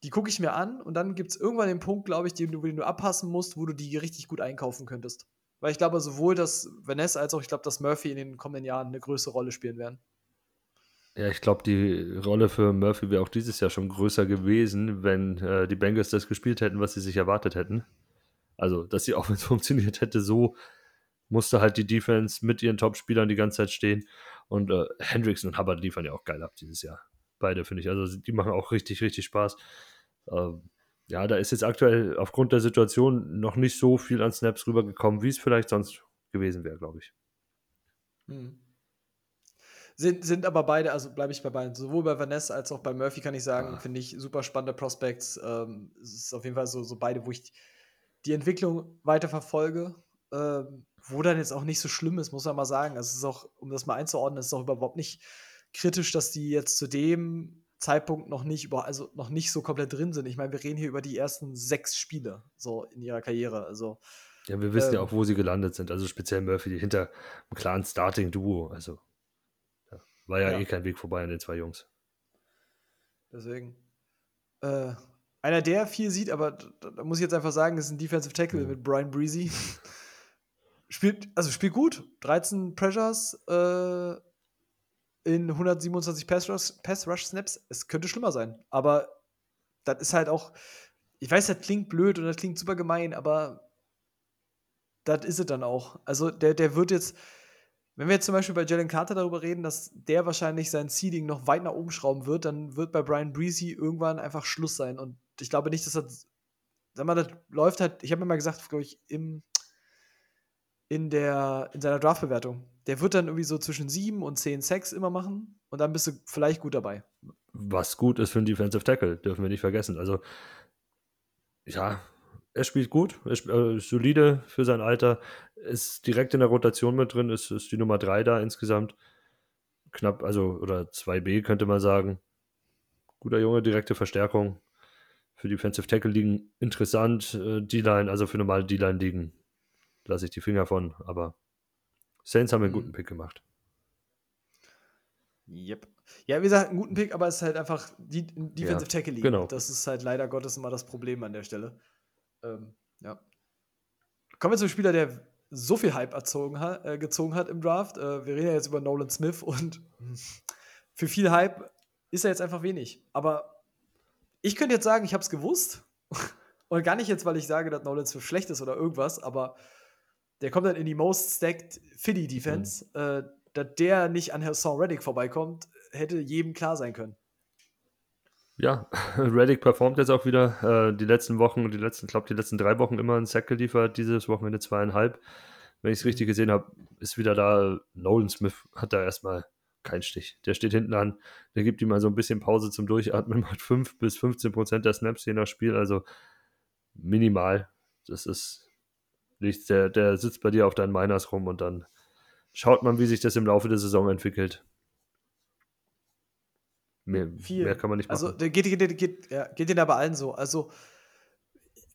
Die gucke ich mir an und dann gibt es irgendwann den Punkt, glaube ich, den du, den du abpassen musst, wo du die richtig gut einkaufen könntest. Weil ich glaube, sowohl dass Vanessa als auch ich glaube, dass Murphy in den kommenden Jahren eine größere Rolle spielen werden. Ja, ich glaube, die Rolle für Murphy wäre auch dieses Jahr schon größer gewesen, wenn äh, die Bengals das gespielt hätten, was sie sich erwartet hätten. Also, dass die [LAUGHS] Offense funktioniert hätte, so musste halt die Defense mit ihren Top-Spielern die ganze Zeit stehen. Und äh, Hendrickson und Hubbard liefern ja auch geil ab dieses Jahr. Beide, finde ich. Also, die machen auch richtig, richtig Spaß. Ähm, ja, da ist jetzt aktuell aufgrund der Situation noch nicht so viel an Snaps rübergekommen, wie es vielleicht sonst gewesen wäre, glaube ich. Hm. Sind, sind aber beide, also bleibe ich bei beiden, sowohl bei Vanessa als auch bei Murphy kann ich sagen, Ah. finde ich super spannende Prospects. Ähm, es ist auf jeden Fall so, so beide, wo ich die Entwicklung weiter verfolge. Ähm, wo dann jetzt auch nicht so schlimm ist, muss man mal sagen. Also es ist auch, um das mal einzuordnen, es ist auch überhaupt nicht kritisch, dass die jetzt zu dem Zeitpunkt noch nicht über, also noch nicht so komplett drin sind. Ich meine, wir reden hier über die ersten sechs Spiele so in ihrer Karriere. Also Ja, wir wissen ja Ähm. auch, wo sie gelandet sind. Also speziell Murphy hinter einem klaren Starting-Duo. Also ja, war ja, Ja. eh kein Weg vorbei an den zwei Jungs. Deswegen. Äh, einer, der viel sieht, aber da, da muss ich jetzt einfach sagen, ist ein Defensive Tackle Mhm. mit Brian Breezy. spielt, also spielt gut. 13 Pressures äh, in 127 Pass Rush, Pass Snaps. Es könnte schlimmer sein. Aber das ist halt auch. Ich weiß, das klingt blöd und das klingt super gemein, aber das ist es dann auch. Also der, der wird jetzt. Wenn wir jetzt zum Beispiel bei Jalen Carter darüber reden, dass der wahrscheinlich sein Seeding noch weit nach oben schrauben wird, dann wird bei Brian Breezy irgendwann einfach Schluss sein. Und ich glaube nicht, dass das, sag mal, das läuft halt, ich habe mir mal gesagt, glaube ich, im, in, der, in seiner Draftbewertung. Der wird dann irgendwie so zwischen 7 und 10 Sacks immer machen und dann bist du vielleicht gut dabei. Was gut ist für einen Defensive Tackle, dürfen wir nicht vergessen. Also, ja, er spielt gut, er sp äh, solide für sein Alter, ist direkt in der Rotation mit drin, ist, ist die Nummer 3 da insgesamt. Knapp, also, oder 2B könnte man sagen. Guter Junge, direkte Verstärkung. Für Defensive Tackle liegen interessant. Äh, D-Line, also für normale D-Line liegen, lasse ich die Finger von, aber Saints haben einen Mhm. guten Pick gemacht. Yep. Ja, wie gesagt, einen guten Pick, aber es ist halt einfach die Defensive Tackle League. genau. Das ist halt leider Gottes immer das Problem an der Stelle. Ähm, ja. kommen wir zum Spieler, der so viel Hype erzogen hat, äh, gezogen hat im Draft. Äh, wir reden ja jetzt über Nolan Smith [LAUGHS] und für viel Hype ist er jetzt einfach wenig. Aber ich könnte jetzt sagen, ich habe es gewusst. [LAUGHS] und gar nicht jetzt, weil ich sage, dass Nolan Smith schlecht ist oder irgendwas, aber der kommt dann in die Most Stacked Philly Defense. Mhm. Äh, dass der nicht an Hassan Reddick vorbeikommt, hätte jedem klar sein können. Ja, [LAUGHS] Reddick performt jetzt auch wieder äh, die letzten Wochen, die letzten, glaube die letzten drei Wochen immer einen Sack geliefert, dieses Wochenende zweieinhalb. Wenn ich es richtig gesehen habe, ist wieder da. Nolan Smith hat da erstmal keinen Stich. Der steht hinten an, der gibt ihm mal so ein bisschen Pause zum Durchatmen, macht 5 bis 15 Prozent der Snaps je nach Spiel, also minimal. Das ist nichts. Der, der sitzt bei dir auf deinen Miners rum und dann schaut man, wie sich das im Laufe der Saison entwickelt. Mehr, mehr kann man nicht also, machen. Also geht, geht, geht, ja, geht den aber allen so. Also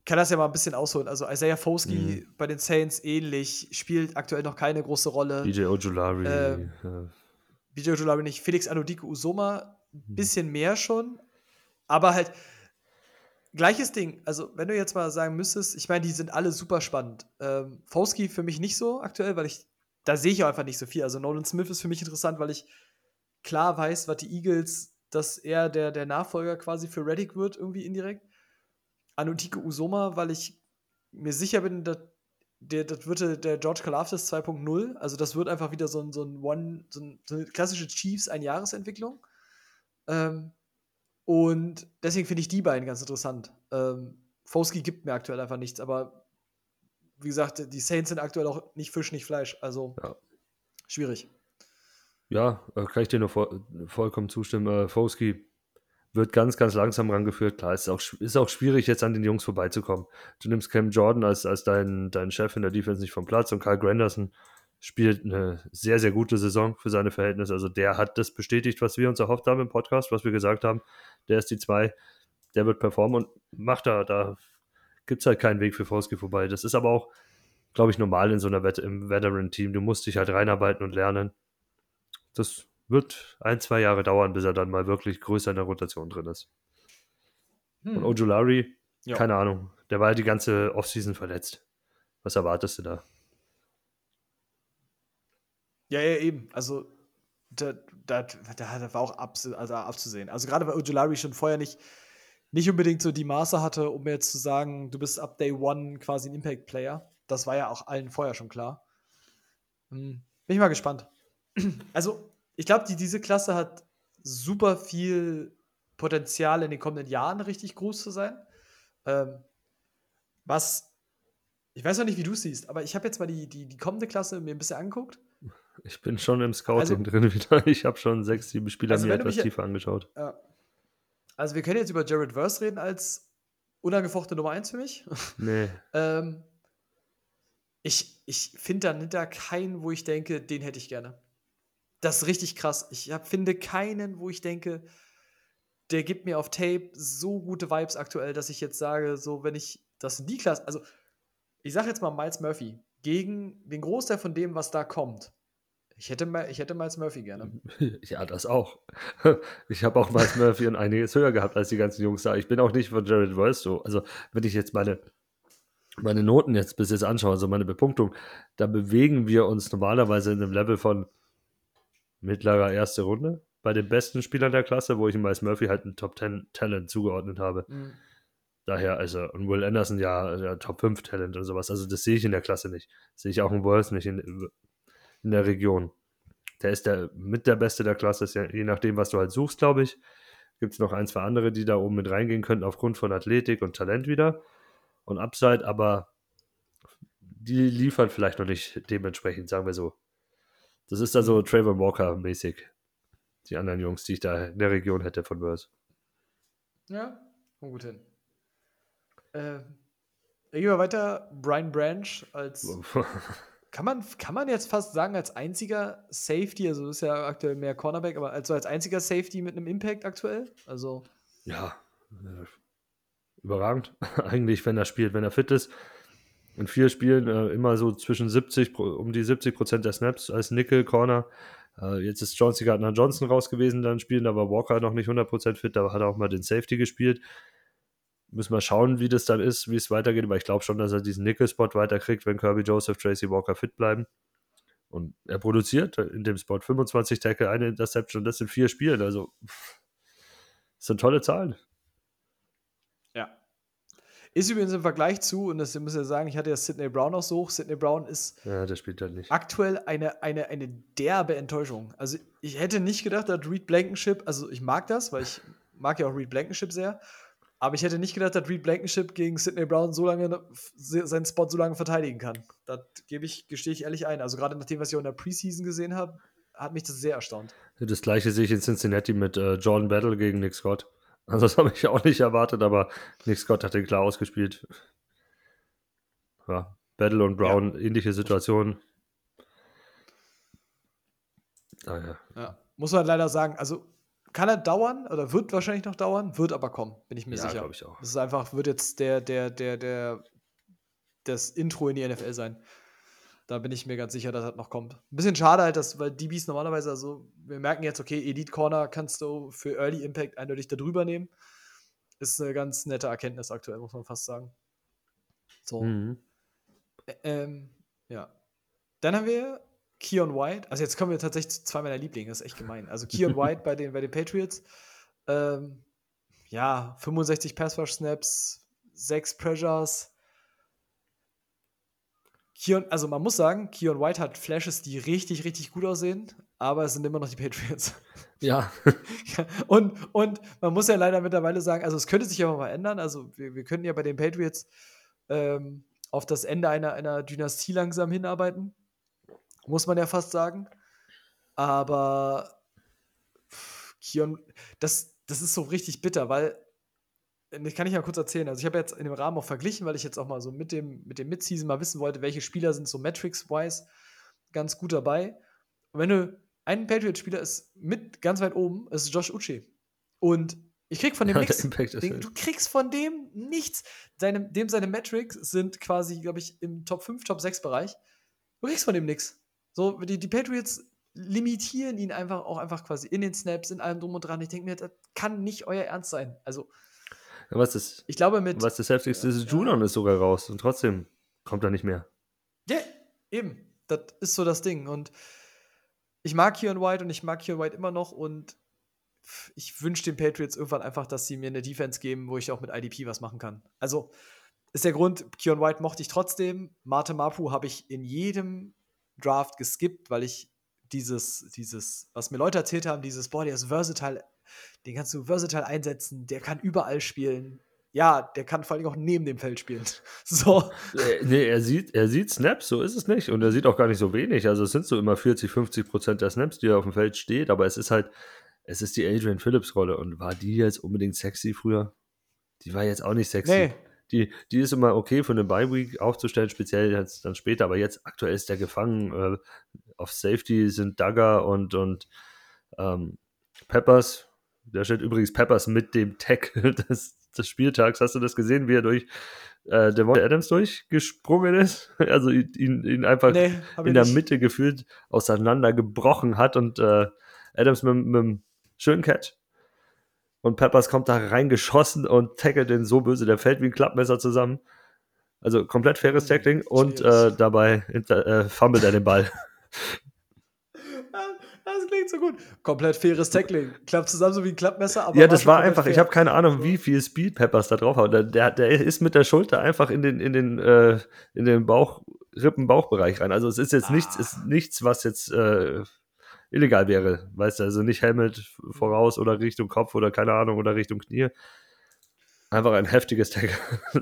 kann das ja mal ein bisschen ausholen. Also Isaiah Foskey mhm. bei den Saints ähnlich, spielt aktuell noch keine große Rolle. BJ Ojulari. Äh, ja. BJ Ojulari nicht. Felix Anodiko Usoma, ein mhm. bisschen mehr schon. Aber halt, gleiches Ding. Also, wenn du jetzt mal sagen müsstest, ich meine, die sind alle super spannend. Ähm, Foskey für mich nicht so aktuell, weil ich da sehe ich auch einfach nicht so viel. Also Nolan Smith ist für mich interessant, weil ich klar weiß, was die Eagles, dass er der, der Nachfolger quasi für Reddick wird, irgendwie indirekt. Anutike Usoma, weil ich mir sicher bin, dass der, das wird der George Kalafdis 2.0. Also das wird einfach wieder so ein, so ein One, so, ein, so eine klassische Chiefs-Einjahresentwicklung. Ähm, und deswegen finde ich die beiden ganz interessant. Ähm, Foskey gibt mir aktuell einfach nichts, aber wie gesagt, die Saints sind aktuell auch nicht Fisch, nicht Fleisch. Also ja. schwierig. Ja, äh, kann ich dir nur voll, vollkommen zustimmen. Äh, Foski wird ganz, ganz langsam rangeführt. Klar, ist auch, ist auch schwierig, jetzt an den Jungs vorbeizukommen. Du nimmst Cam Jordan als, als deinen dein Chef in der Defense nicht vom Platz und Kyle Granderson spielt eine sehr, sehr gute Saison für seine Verhältnisse. Also der hat das bestätigt, was wir uns erhofft haben im Podcast, was wir gesagt haben. Der ist die zwei, der wird performen und macht da, da gibt es halt keinen Weg für Foski vorbei. Das ist aber auch, glaube ich, normal in so einer Wette im Veteran-Team. Du musst dich halt reinarbeiten und lernen. Das wird ein, zwei Jahre dauern, bis er dann mal wirklich größer in der Rotation drin ist. Hm. Und Ojulari, ja. keine Ahnung, der war ja die ganze Offseason verletzt. Was erwartest du da? Ja, ja, eben. Also, da, da, da war auch abs also abzusehen. Also, gerade weil Ojulari schon vorher nicht nicht unbedingt so die Maße hatte, um jetzt zu sagen, du bist ab Day One quasi ein Impact-Player. Das war ja auch allen vorher schon klar. Hm, bin ich mal gespannt. [CLEARS THROAT] Also, ich glaube, die, diese Klasse hat super viel Potenzial in den kommenden Jahren richtig groß zu sein. Ähm, was, ich weiß noch nicht, wie du siehst, aber ich habe jetzt mal die, die, die kommende Klasse mir ein bisschen angeguckt. Ich bin schon im Scouting also, drin [LAUGHS] wieder. Ich habe schon sechs, sieben Spieler also mir etwas tiefer angeschaut. Ja, also wir können jetzt über Jared Verse reden als unangefochtene Nummer 1 für mich. [LAUGHS] Nee. ähm, ich ich finde da da keinen, wo ich denke, den hätte ich gerne. Das ist richtig krass. Ich hab, finde keinen, wo ich denke, der gibt mir auf Tape so gute Vibes aktuell, dass ich jetzt sage, so wenn ich das in die Klasse, also ich sage jetzt mal Miles Murphy gegen den Großteil von dem, was da kommt, ich hätte, mal, ich hätte Miles Murphy gerne. [LAUGHS] Ja, das auch. [LAUGHS] Ich habe auch Miles Murphy und einiges höher gehabt als die ganzen Jungs da. Ich bin auch nicht von Jared Royce so. Also, wenn ich jetzt meine, meine Noten jetzt bis jetzt anschaue, also meine Bepunktung, da bewegen wir uns normalerweise in einem Level von mittlerer erste Runde bei den besten Spielern der Klasse, wo ich Miles Murphy halt ein Top 10 Talent zugeordnet habe. Mhm. Daher, also, und Will Anderson ja, ja, Top 5 Talent und sowas. Also, das sehe ich in der Klasse nicht. Sehe ich auch in Worth nicht. In, in der Region. Der ist der mit der Beste der Klasse, ist ja, je nachdem, was du halt suchst, glaube ich. Gibt es noch ein, zwei andere, die da oben mit reingehen könnten, aufgrund von Athletik und Talent wieder und Upside, aber die liefern vielleicht noch nicht dementsprechend, sagen wir so. Das ist da so Trayvon Walker-mäßig. Die anderen Jungs, die ich da in der Region hätte von Verse. Ja, gut hin. Äh, gehen wir weiter. Brian Branch als [LAUGHS] kann man, kann man jetzt fast sagen, als einziger Safety, also ist ja aktuell mehr Cornerback, aber also als einziger Safety mit einem Impact aktuell? Also. Ja, äh, überragend. [LAUGHS] Eigentlich, wenn er spielt, wenn er fit ist. In vier Spielen äh, immer so zwischen 70, um die 70 Prozent der Snaps als Nickel, Corner. Äh, jetzt ist John C. Gardner Johnson raus gewesen, dann spielen, da war Walker noch nicht 100 Prozent fit, da hat er auch mal den Safety gespielt. Müssen wir schauen, wie das dann ist, wie es weitergeht, aber ich glaube schon, dass er diesen Nickel-Spot weiterkriegt, wenn Kirby Joseph, Tracy Walker fit bleiben. Und er produziert in dem Spot 25 Tackle, eine Interception, das sind vier Spiele. Also, das sind tolle Zahlen. Ja. Ist übrigens im Vergleich zu, und das muss ich ja sagen, ich hatte ja Sidney Brown auch so hoch. Sidney Brown ist ja, der spielt halt nicht. aktuell eine, eine, eine derbe Enttäuschung. Also, ich hätte nicht gedacht, dass Reed Blankenship, also ich mag das, weil ich mag ja auch Reed Blankenship sehr. Aber ich hätte nicht gedacht, dass Reed Blankenship gegen Sidney Brown so lange seinen Spot so lange verteidigen kann. Das gebe ich, gestehe ich ehrlich ein. Also gerade nach dem, was ich auch in der Preseason gesehen habe, hat mich das sehr erstaunt. Das gleiche sehe ich in Cincinnati mit äh, Jordan Battle gegen Nick Scott. Also das [LAUGHS] habe ich auch nicht erwartet, aber Nick Scott hat den klar ausgespielt. Ja, Battle und Brown, ja. ähnliche Situation. Ah, ja. ja. Muss man leider sagen, also kann er dauern oder wird wahrscheinlich noch dauern, wird aber kommen, bin ich mir ja, sicher. Ich auch. Das ist einfach, wird jetzt der, der, der, der, das Intro in die NFL sein. Da bin ich mir ganz sicher, dass das noch kommt. Ein bisschen schade halt, dass, weil DBs normalerweise, also wir merken jetzt, okay, Elite Corner kannst du für Early Impact eindeutig da drüber nehmen. Ist eine ganz nette Erkenntnis aktuell, muss man fast sagen. So. Mhm. ähm, ja. Dann haben wir Keon White, also jetzt kommen wir tatsächlich zu zwei meiner Lieblinge, das ist echt gemein. Also Keon [LAUGHS] White bei den, bei den Patriots, ähm, ja, 65 Pass-Rush-Snaps, 6 Pressures. Keon, also man muss sagen, Keon White hat Flashes, die richtig, richtig gut aussehen, aber es sind immer noch die Patriots. [LAUGHS] Ja. [LAUGHS] und, und man muss ja leider mittlerweile sagen, also es könnte sich aber mal ändern. Also wir, wir könnten ja bei den Patriots ähm, auf das Ende einer, einer Dynastie langsam hinarbeiten muss man ja fast sagen. Aber Kion, das, das ist so richtig bitter, weil, das kann ich ja kurz erzählen. Also, ich habe jetzt in dem Rahmen auch verglichen, weil ich jetzt auch mal so mit dem, mit dem Mid-Season mal wissen wollte, welche Spieler sind so Metrics-wise ganz gut dabei. Und wenn du einen Patriot-Spieler ist mit ganz weit oben, ist Josh Uche. Und ich krieg von dem nichts. Du kriegst von dem nichts. Seine, dem seine Metrics sind quasi, glaube ich, im Top 5, Top 6 Bereich. Du kriegst von dem nichts. So, die, die Patriots limitieren ihn einfach auch einfach quasi in den Snaps, in allem drum und dran. Ich denke mir, das kann nicht euer Ernst sein. Also, was ist, ich glaube mit. Was das heftigste ist, Junon ja. ist sogar raus und trotzdem kommt er nicht mehr. Ja, yeah, eben. Das ist so das Ding. Und ich mag Keon White und ich mag Keon White immer noch und ich wünsche den Patriots irgendwann einfach, dass sie mir eine Defense geben, wo ich auch mit IDP was machen kann. Also ist der Grund, Keon White mochte ich trotzdem. Mate Mapu habe ich in jedem Draft geskippt, weil ich dieses, dieses, was mir Leute erzählt haben, dieses, boah, der ist versatile, den kannst du versatile einsetzen, der kann überall spielen. Ja, der kann vor allem auch neben dem Feld spielen. [LAUGHS] So. Äh, nee, er sieht, er sieht Snaps, so ist es nicht. Und er sieht auch gar nicht so wenig. Also es sind so immer 40, 50 Prozent der Snaps, die er auf dem Feld steht, aber es ist halt, es ist die Adrian Phillips-Rolle. Und war die jetzt unbedingt sexy früher? Die war jetzt auch nicht sexy. Nee, die, die ist immer okay für eine Bye-Week aufzustellen, speziell jetzt dann später, aber jetzt aktuell ist der gefangen. Äh, auf Safety sind Dagger und, und ähm, Peppers. Da steht übrigens Peppers mit dem Tag [LAUGHS] des, des Spieltags. Hast du das gesehen, wie er durch äh, Devonta Adams durchgesprungen ist? [LAUGHS] Also ihn, ihn einfach nee, in der nicht. Mitte gefühlt auseinandergebrochen hat und äh, Adams mit, mit einem schönen Catch und Peppers kommt da reingeschossen und tackelt den so böse, der fällt wie ein Klappmesser zusammen. Also komplett faires hm, Tackling und äh, dabei äh, fummelt er den Ball. [LAUGHS] Das klingt so gut. Komplett faires Tackling. Klappt zusammen so wie ein Klappmesser, aber. Ja, das war einfach, fair. ich habe keine Ahnung, wie viel Speed Peppers da drauf hat. Der, der, der ist mit der Schulter einfach in den, in den, äh, in den Bauch, Rippen-Bauchbereich rein. Also es ist jetzt ah. nichts, ist nichts, was jetzt äh, illegal wäre. Weißt du, also nicht Helmet voraus oder Richtung Kopf oder keine Ahnung oder Richtung Knie. Einfach ein heftiges Tag. [LAUGHS]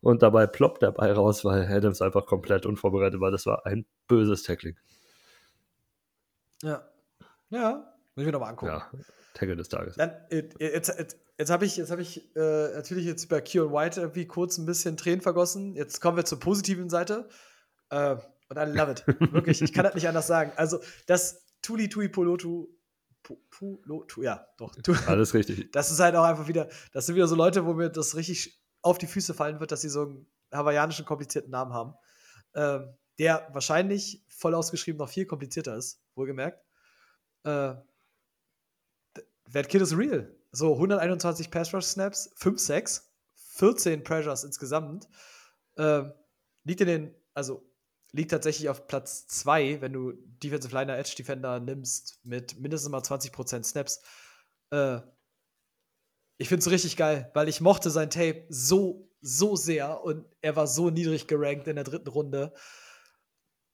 und dabei ploppt der Ball raus, weil Adams einfach komplett unvorbereitet war. Das war ein böses Tackling. Ja. Ja, muss ich mir nochmal angucken. Ja, Tackle des Tages. Dann, äh, jetzt, jetzt, jetzt habe ich, jetzt hab ich äh, natürlich jetzt bei Keon White irgendwie kurz ein bisschen Tränen vergossen. Jetzt kommen wir zur positiven Seite. Äh, und I love it. [LAUGHS] Wirklich, ich kann das nicht anders sagen. Also, das, Tuli Tui Polotu. Pulotu, ja, doch. Alles richtig. [LAUGHS] Das ist halt auch einfach wieder, das sind wieder so Leute, wo mir das richtig auf die Füße fallen wird, dass sie so einen hawaiianischen komplizierten Namen haben. Ähm, der wahrscheinlich voll ausgeschrieben noch viel komplizierter ist, wohlgemerkt. Äh, that Kid is real. So, 121 Pass Rush Snaps, 5 Sacks, 14 Pressures insgesamt. Ähm, liegt in den, also liegt tatsächlich auf Platz 2, wenn du Defensive Liner Edge Defender nimmst mit mindestens mal 20% Snaps. Äh, ich finde es richtig geil, weil ich mochte sein Tape so, so sehr und er war so niedrig gerankt in der dritten Runde.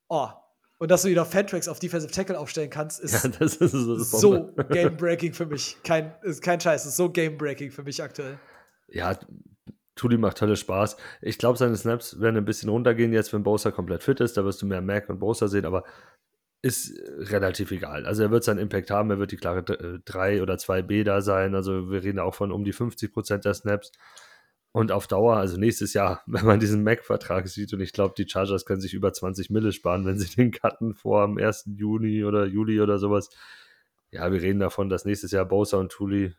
Oh, und dass du ihn auf Fantrax auf Defensive Tackle aufstellen kannst, ist, [LAUGHS] ja, ist so, so game-breaking für mich. Kein, ist kein Scheiß, ist so game-breaking für mich aktuell. Ja, Tuli macht tolle Spaß. Ich glaube, seine Snaps werden ein bisschen runtergehen jetzt, wenn Bowser komplett fit ist. Da wirst du mehr Mac und Bowser sehen, aber ist relativ egal. Also er wird seinen Impact haben, er wird die klare 3 oder 2B da sein. Also wir reden auch von um die 50% der Snaps. Und auf Dauer, also nächstes Jahr, [LAUGHS] wenn man diesen Mac-Vertrag sieht, und ich glaube, die Chargers können sich über 20 Mille sparen, wenn sie den cutten vor dem 1. Juni oder Juli oder sowas. Ja, wir reden davon, dass nächstes Jahr Bowser und Tuli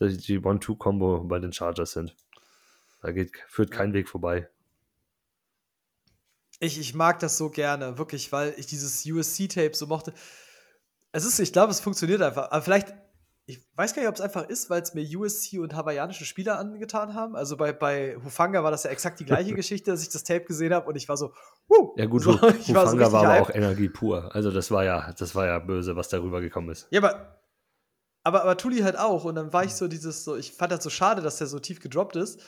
die One-Two-Kombo bei den Chargers sind. Da geht, führt kein Weg vorbei. Ich, ich mag das so gerne, wirklich, weil ich dieses USC-Tape so mochte. Es ist, ich glaube, es funktioniert einfach. Aber vielleicht, ich weiß gar nicht, ob es einfach ist, weil es mir USC und hawaiianische Spieler angetan haben. Also bei, bei Hufanga war das ja exakt die gleiche [LAUGHS] Geschichte, dass ich das Tape gesehen habe und ich war so, Wuh! Ja, gut, so, Hufanga [LAUGHS] war, so war aber auch Energie pur. Also das war ja, das war ja böse, was darüber gekommen ist. Ja, aber, aber, aber Tuli halt auch. Und dann war ich so dieses, so, ich fand das so schade, dass der so tief gedroppt ist.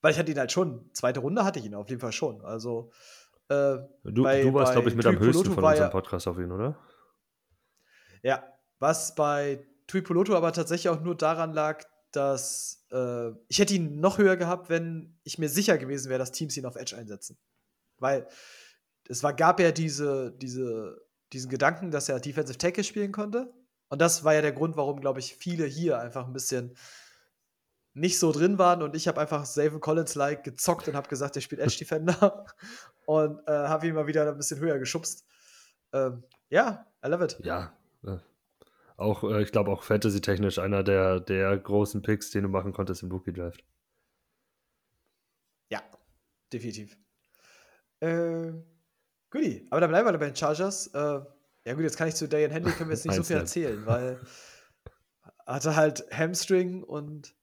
Weil ich hatte ihn halt schon, zweite Runde hatte ich ihn auf jeden Fall schon. Also äh, du, bei, du warst, glaube ich, mit Tui am höchsten Poloto von unserem Podcast auf ihn, oder? Ja, was bei Tui Poloto aber tatsächlich auch nur daran lag, dass äh, ich hätte ihn noch höher gehabt, wenn ich mir sicher gewesen wäre, dass Teams ihn auf Edge einsetzen. Weil es war, gab ja diese, diese, diesen Gedanken, dass er Defensive Tackle spielen konnte. Und das war ja der Grund, warum, glaube ich, viele hier einfach ein bisschen nicht so drin waren und ich habe einfach Savin Collins-like gezockt und habe gesagt, er spielt Edge Defender [LAUGHS] und äh, habe ihn mal wieder ein bisschen höher geschubst. Ähm, ja, I love it. Ja, äh, auch, äh, ich glaube auch Fantasy-technisch einer der, der großen Picks, den du machen konntest im Rookie Draft. Ja, definitiv. Äh, Guti, aber dann bleiben wir bei den Chargers. Äh, ja gut, jetzt kann ich zu Dayan Henry können wir jetzt nicht so [LAUGHS] viel erzählen, weil [LAUGHS] hatte halt Hamstring und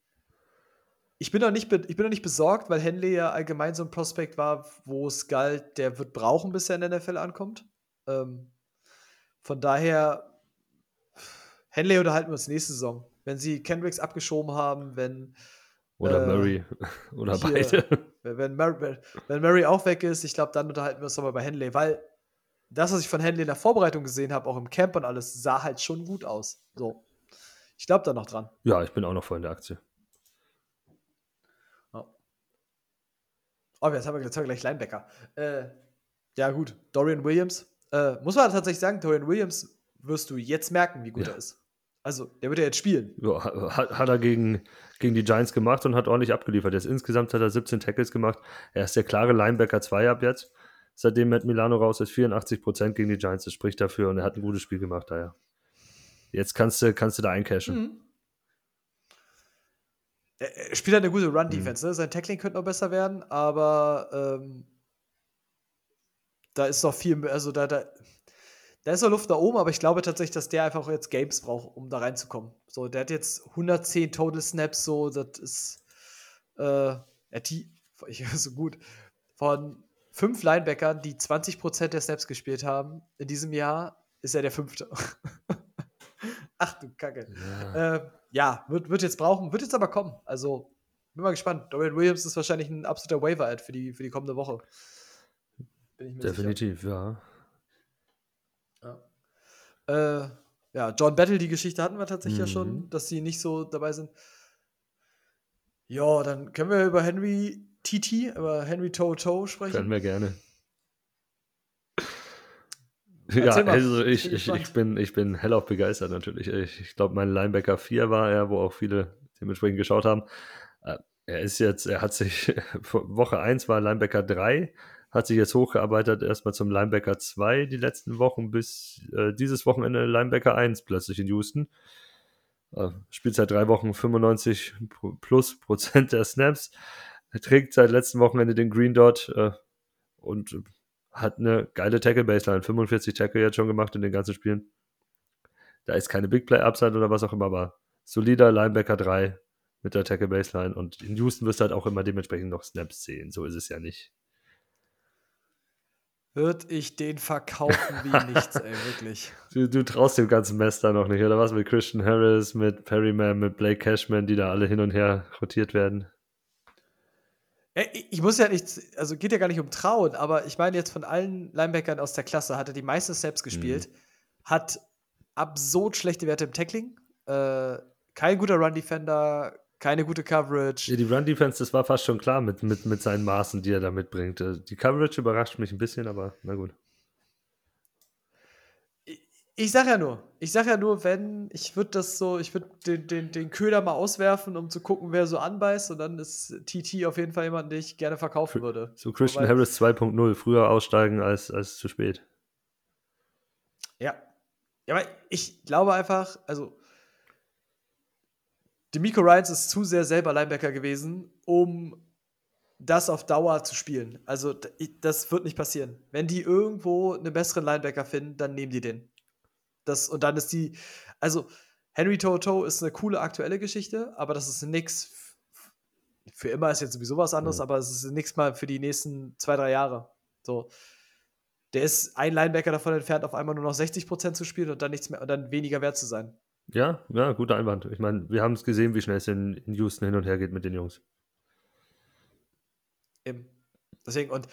ich bin noch nicht, ich bin noch nicht besorgt, weil Henley ja allgemein so ein Prospekt war, wo es galt, der wird brauchen, bis er in der NFL ankommt. Ähm, von daher, Henley unterhalten wir uns nächste Saison. Wenn sie Kendricks abgeschoben haben, wenn. Oder äh, Murray. [LAUGHS] Oder hier, beide. Wenn, Murray, wenn Murray auch weg ist, ich glaube, dann unterhalten wir uns nochmal bei Henley, weil das, was ich von Henley in der Vorbereitung gesehen habe, auch im Camp und alles, sah halt schon gut aus. So. Ich glaube da noch dran. Ja, ich bin auch noch voll in der Aktie. Oh, jetzt haben wir, jetzt haben wir gleich Linebacker. Äh, ja, gut. Dorian Williams. Äh, muss man tatsächlich sagen, Dorian Williams wirst du jetzt merken, wie gut ja. er ist. Also, der wird ja jetzt spielen. Ja, hat, hat, er gegen, gegen die Giants gemacht und hat ordentlich abgeliefert. Jetzt insgesamt hat er 17 Tackles gemacht. Er ist der klare Linebacker 2 ab jetzt. Seitdem Matt Milano raus ist, 84% gegen die Giants. Das spricht dafür und er hat ein gutes Spiel gemacht daher. Jetzt kannst du, kannst du da eincashen. Mhm. Er spielt halt eine gute Run-Defense, mhm. ne? Sein Tackling könnte noch besser werden, aber ähm, da ist noch viel, also da, da, da ist noch Luft da oben, aber ich glaube tatsächlich, dass der einfach jetzt Games braucht, um da reinzukommen. So, der hat jetzt 110 Total Snaps, so, das ist, äh, die, [LAUGHS] ich so gut, von fünf Linebackern, die 20% der Snaps gespielt haben in diesem Jahr, ist er der fünfte. [LAUGHS] Ach du Kacke. Ja. Äh, ja, wird, wird jetzt brauchen, wird jetzt aber kommen. Also, bin mal gespannt. Dorian Williams ist wahrscheinlich ein absoluter Waiver-Ad für die, für die kommende Woche. Definitiv, sicher. ja. Ja. Äh, ja, John Battle, die Geschichte hatten wir tatsächlich mhm. ja schon, mhm. dass sie nicht so dabei sind. Ja, dann können wir über Henry TT, über Henry Toto sprechen. Können wir gerne. Ja, also ich, ich, ich, bin, ich bin hellauf begeistert natürlich. Ich, ich glaube, mein Linebacker 4 war er, wo auch viele dementsprechend geschaut haben. Äh, er ist jetzt, er hat sich, [LAUGHS] Woche 1 war Linebacker 3, hat sich jetzt hochgearbeitet erstmal zum Linebacker 2 die letzten Wochen bis äh, dieses Wochenende Linebacker 1 plötzlich in Houston. Äh, spielt seit drei Wochen 95 plus Prozent der Snaps. Er trägt seit letzten Wochenende den Green Dot äh, und hat eine geile Tackle-Baseline. 45 Tackle jetzt schon gemacht in den ganzen Spielen. Da ist keine Big Play-Upside oder was auch immer, aber solider Linebacker 3 mit der Tackle Baseline. Und in Houston wirst du halt auch immer dementsprechend noch Snaps sehen. So ist es ja nicht. Würde ich den verkaufen wie [LAUGHS] nichts, ey, wirklich. Du, du, traust dem ganzen Mess da noch nicht, oder was? Mit Christian Harris, mit Perryman, mit Blake Cashman, die da alle hin und her rotiert werden. Ich muss ja nicht, also geht ja gar nicht um Trauen, aber ich meine jetzt von allen Linebackern aus der Klasse hat er die meisten Snaps gespielt, mhm. hat absurd schlechte Werte im Tackling, äh, kein guter Run-Defender, keine gute Coverage. Ja, die Run-Defense, das war fast schon klar mit, mit, mit seinen Maßen, die er da mitbringt. Äh, die Coverage überrascht mich ein bisschen, aber na gut. Ich sag ja nur, ich sag ja nur, wenn, ich würde das so, ich würde den, den, den Köder mal auswerfen, um zu gucken, wer so anbeißt. Und dann ist TT auf jeden Fall jemand, den ich gerne verkaufen würde. So Christian Wobei, Harris 2.0, früher aussteigen als, als zu spät. Ja. Ja, aber ich glaube einfach, also Demico Ryans ist zu sehr selber Linebacker gewesen, um das auf Dauer zu spielen. Also das wird nicht passieren. Wenn die irgendwo einen besseren Linebacker finden, dann nehmen die den. Das, und dann ist die, also Henry Toto ist eine coole aktuelle Geschichte, aber das ist nix. Für immer ist jetzt sowieso was anderes, mhm. aber es ist nichts mal für die nächsten zwei, drei Jahre. So. Der ist ein Linebacker davon entfernt, auf einmal nur noch 60% zu spielen und dann nichts mehr und dann weniger wert zu sein. Ja, ja, guter Einwand. Ich meine, wir haben es gesehen, wie schnell es in, in Houston hin und her geht mit den Jungs. Eben. Deswegen, und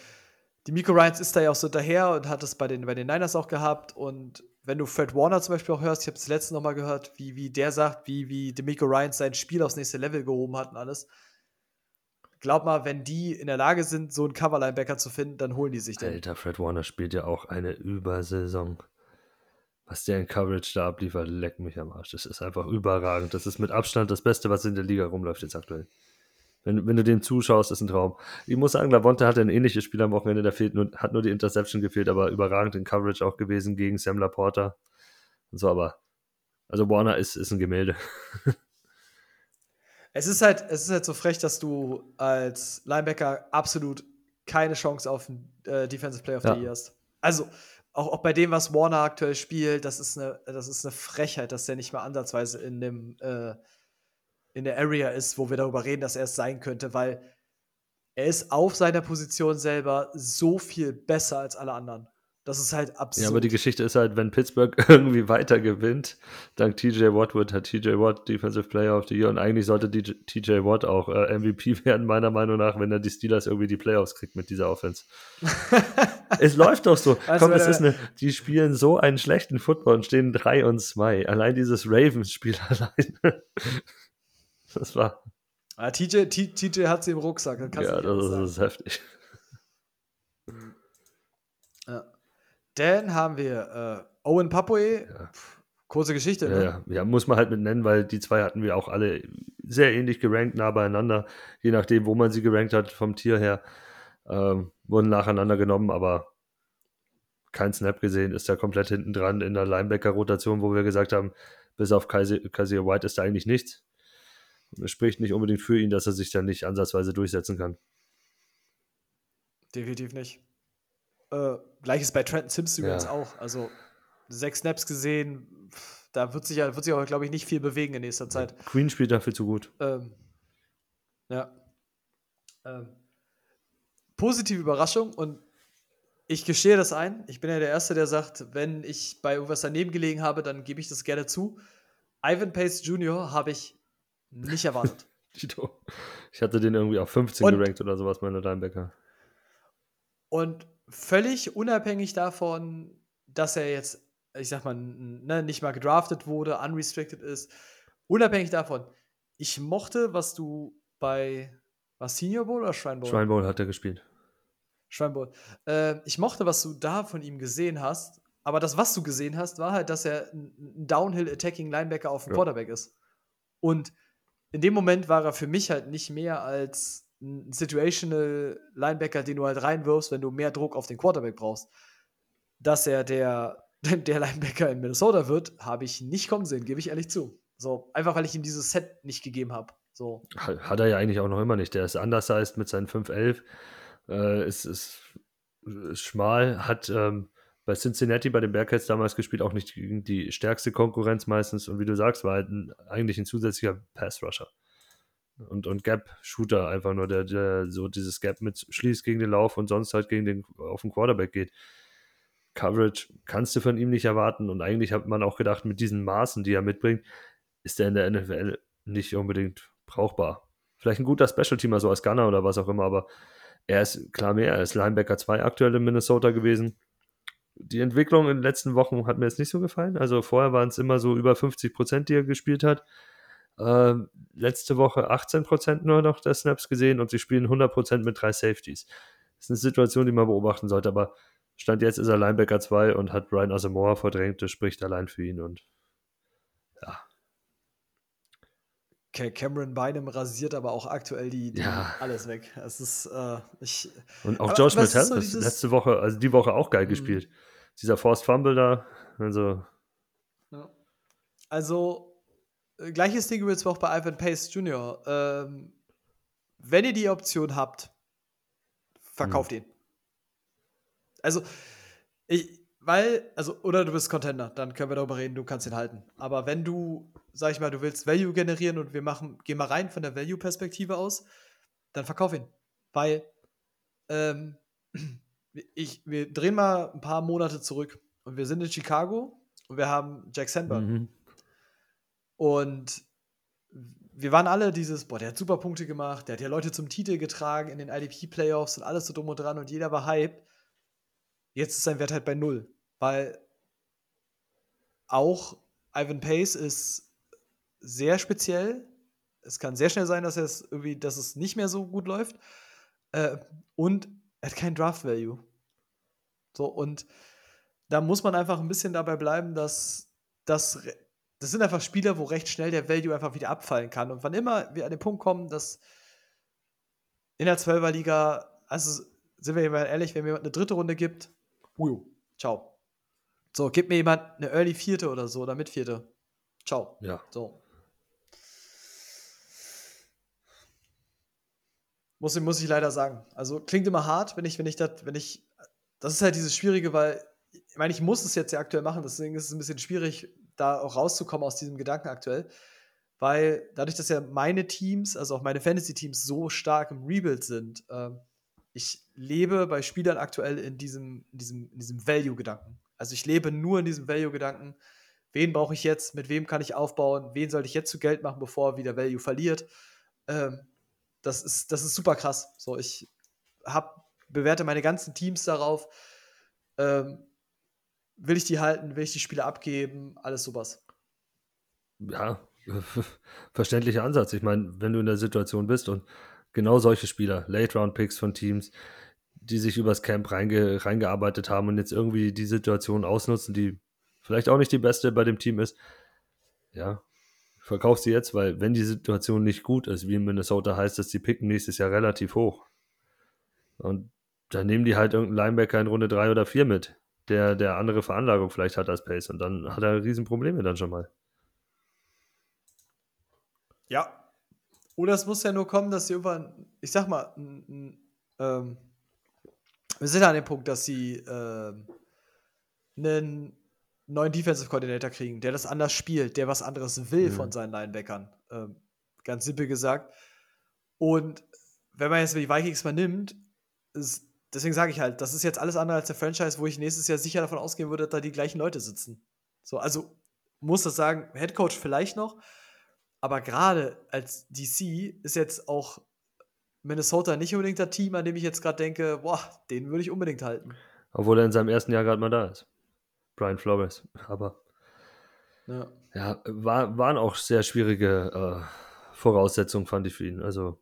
die Miko Ryans ist da ja auch so daher und hat es bei den, bei den Niners auch gehabt. Und wenn du Fred Warner zum Beispiel auch hörst, ich habe es letztens noch mal gehört, wie, wie der sagt, wie, wie Demico Ryans sein Spiel aufs nächste Level gehoben hat und alles. Glaub mal, wenn die in der Lage sind, so einen Cover-Linebacker zu finden, dann holen die sich den. Alter, Fred Warner spielt ja auch eine Übersaison. Was der in Coverage da abliefert, leckt mich am Arsch. Das ist einfach überragend. Das ist mit Abstand das Beste, was in der Liga rumläuft jetzt aktuell. Wenn, wenn du dem zuschaust, ist ein Traum. Ich muss sagen, Lavonte hatte ein ähnliches Spiel am Wochenende, da fehlt nur, hat nur die Interception gefehlt, aber überragend in Coverage auch gewesen gegen Sam Laporta. Und so, aber, also Warner ist, ist ein Gemälde. [LAUGHS] Es ist halt, es ist halt so frech, dass du als Linebacker absolut keine Chance auf einen äh, Defensive Player of the ja. Year hast. Also, auch, auch bei dem, was Warner aktuell spielt, das ist eine, das ist eine Frechheit, dass der nicht mal ansatzweise in dem äh, in der Area ist, wo wir darüber reden, dass er es sein könnte, weil er ist auf seiner Position selber so viel besser als alle anderen. Das ist halt absurd. Ja, aber die Geschichte ist halt, wenn Pittsburgh [LAUGHS] irgendwie weiter gewinnt, dank TJ Watt wird, hat TJ Watt Defensive Player of the Year und eigentlich sollte TJ Watt auch äh, MVP [LAUGHS] werden, meiner Meinung nach, wenn er die Steelers irgendwie die Playoffs kriegt mit dieser Offense. [LAUGHS] es läuft doch so. Also, Komm, es ist eine, die spielen so einen schlechten Football und stehen 3 und 2. Allein dieses Ravens-Spiel allein. Das war. Ah, TJ, TJ hat sie im Rucksack. ja, das ist, das ist heftig. [LAUGHS] Ja. Dann haben wir äh, Owen Papoe. Ja. Kurze Geschichte, ja, ne? Ja. ja, muss man halt mit nennen, weil die zwei hatten wir auch alle sehr ähnlich gerankt, nah beieinander. Je nachdem, wo man sie gerankt hat, vom Tier her, ähm, wurden nacheinander genommen, aber kein Snap gesehen, ist da komplett hinten dran in der Linebacker-Rotation, wo wir gesagt haben, bis auf Kaiser White ist da eigentlich nichts. Es spricht nicht unbedingt für ihn, dass er sich dann nicht ansatzweise durchsetzen kann. Definitiv nicht. Äh, Gleiches bei Trenton Simpson übrigens ja. auch. Also sechs Snaps gesehen, da wird sich, wird sich auch, glaube ich, nicht viel bewegen in nächster Zeit. Queen spielt dafür zu gut. Ähm, ja. Ähm, positive Überraschung und ich gestehe das ein. Ich bin ja der Erste, der sagt, wenn ich bei irgendwas daneben gelegen habe, dann gebe ich das gerne zu. Ivan Pace Jr. habe ich nicht erwartet. [LAUGHS] Tito. Ich hatte den irgendwie auf 15 und, gerankt oder sowas, meine Linebacker. Und völlig unabhängig davon, dass er jetzt, ich sag mal, ne, nicht mal gedraftet wurde, unrestricted ist, unabhängig davon, ich mochte, was du bei, was Senior Bowl oder Shrine Bowl? Shrine Bowl hat er gespielt. Shrine Bowl. Äh, ich mochte, was du da von ihm gesehen hast, aber das, was du gesehen hast, war halt, dass er ein Downhill-Attacking Linebacker auf dem ja. Quarterback ist. Und in dem Moment war er für mich halt nicht mehr als ein Situational Linebacker, den du halt reinwirfst, wenn du mehr Druck auf den Quarterback brauchst. Dass er der, [LAUGHS] der Linebacker in Minnesota wird, habe ich nicht kommen sehen, gebe ich ehrlich zu. So, einfach weil ich ihm dieses Set nicht gegeben habe. So. Hat er ja eigentlich auch noch immer nicht. Der ist undersized mit seinen 5'11. Äh, ist, ist, ist schmal, hat ähm, bei Cincinnati, bei den Bearcats damals gespielt, auch nicht gegen die stärkste Konkurrenz meistens. Und wie du sagst, war halt ein, eigentlich ein zusätzlicher Pass-Rusher. und, und Gap-Shooter einfach nur, der, der so dieses Gap mit schließt gegen den Lauf und sonst halt gegen den auf den Quarterback geht. Coverage kannst du von ihm nicht erwarten und eigentlich hat man auch gedacht, mit diesen Maßen, die er mitbringt, ist er in der NFL nicht unbedingt brauchbar. Vielleicht ein guter Special-Teamer, so als Gunner oder was auch immer, aber er ist klar mehr, er ist Linebacker 2 aktuell in Minnesota gewesen. Die Entwicklung in den letzten Wochen hat mir jetzt nicht so gefallen. Also vorher waren es immer so über 50 Prozent, die er gespielt hat. Ähm, letzte Woche 18 Prozent nur noch der Snaps gesehen und sie spielen 100 Prozent mit drei Safeties. Das ist eine Situation, die man beobachten sollte, aber Stand jetzt ist er Linebacker 2 und hat Brian Asamoah verdrängt, das spricht allein für ihn und ja. Okay, Cameron Bynum rasiert aber auch aktuell die, die Ja. alles weg. Es ist, äh, ich, Und auch Josh Mattel so dieses- letzte Woche, also die Woche auch geil Mhm. gespielt. Dieser Forced Fumble da, also Ja. Also, äh, gleiches Ding übrigens auch bei Ivan Pace Jr. Ähm, wenn ihr die Option habt, verkauft ihn. Also, ich, weil, also, oder du bist Contender, dann können wir darüber reden, du kannst ihn halten. Aber wenn du, sag ich mal, du willst Value generieren und wir machen, gehen mal rein von der Value-Perspektive aus, dann verkauf ihn. Weil, ähm, [CLEARS THROAT] ich, wir drehen mal ein paar Monate zurück und wir sind in Chicago und wir haben Jack Sandberg. mhm. Und wir waren alle dieses, boah, der hat super Punkte gemacht, der hat ja Leute zum Titel getragen in den IDP-Playoffs und alles so dumm und dran und jeder war hyped. Jetzt ist sein Wert halt bei null, weil auch Ivan Pace ist sehr speziell. Es kann sehr schnell sein, dass es irgendwie, dass es nicht mehr so gut läuft. Äh, und er hat kein Draft-Value. So, und da muss man einfach ein bisschen dabei bleiben, dass das, das sind einfach Spieler, wo recht schnell der Value einfach wieder abfallen kann. Und wann immer wir an den Punkt kommen, dass in der 12er-Liga, also sind wir mal ehrlich, wenn mir jemand eine dritte Runde gibt, ciao. So, gib mir jemand eine Early Vierte oder so, oder mit Vierte. Ciao. ja. So. Muss, muss ich leider sagen. Also klingt immer hart, wenn ich, wenn ich das, wenn ich. Das ist halt dieses Schwierige, weil, ich meine, ich muss es jetzt ja aktuell machen, deswegen ist es ein bisschen schwierig, da auch rauszukommen aus diesem Gedanken aktuell. Weil dadurch, dass ja meine Teams, also auch meine Fantasy-Teams, so stark im Rebuild sind, ähm, ich lebe bei Spielern aktuell in diesem, in diesem, in diesem Value-Gedanken. Also ich lebe nur in diesem Value-Gedanken, wen brauche ich jetzt, mit wem kann ich aufbauen, wen sollte ich jetzt zu Geld machen, bevor wieder Value verliert. Ähm, das, ist, das ist super krass. So, ich hab, bewerte meine ganzen Teams darauf. Ähm, will ich die halten, will ich die Spiele abgeben, alles sowas. ja, [LAUGHS] verständlicher Ansatz. Ich meine, wenn du in der Situation bist und genau solche Spieler, Late-Round-Picks von Teams, die sich übers Camp reinge reingearbeitet haben und jetzt irgendwie die Situation ausnutzen, die vielleicht auch nicht die beste bei dem Team ist, ja, verkauf sie jetzt, weil wenn die Situation nicht gut ist, wie in Minnesota heißt das, die picken nächstes Jahr relativ hoch. Und dann nehmen die halt irgendeinen Linebacker in Runde 3 oder 4 mit, der, der andere Veranlagung vielleicht hat als Pace und dann hat er Riesenprobleme dann schon mal. Ja. Oder es muss ja nur kommen, dass sie irgendwann, ich sag mal, n, n, ähm, wir sind an dem Punkt, dass sie ähm, einen neuen Defensive Coordinator kriegen, der das anders spielt, der was anderes will Mhm. von seinen Linebackern. Ähm, ganz simpel gesagt. Und wenn man jetzt die Vikings mal nimmt, ist, deswegen sage ich halt, das ist jetzt alles andere als der Franchise, wo ich nächstes Jahr sicher davon ausgehen würde, dass da die gleichen Leute sitzen. So, also muss das sagen, Head Coach vielleicht noch, aber gerade als DC ist jetzt auch Minnesota nicht unbedingt das Team, an dem ich jetzt gerade denke, boah, den würde ich unbedingt halten. Obwohl er in seinem ersten Jahr gerade mal da ist. Brian Flores. Aber Ja. ja, war, waren auch sehr schwierige äh, Voraussetzungen, fand ich für ihn. Also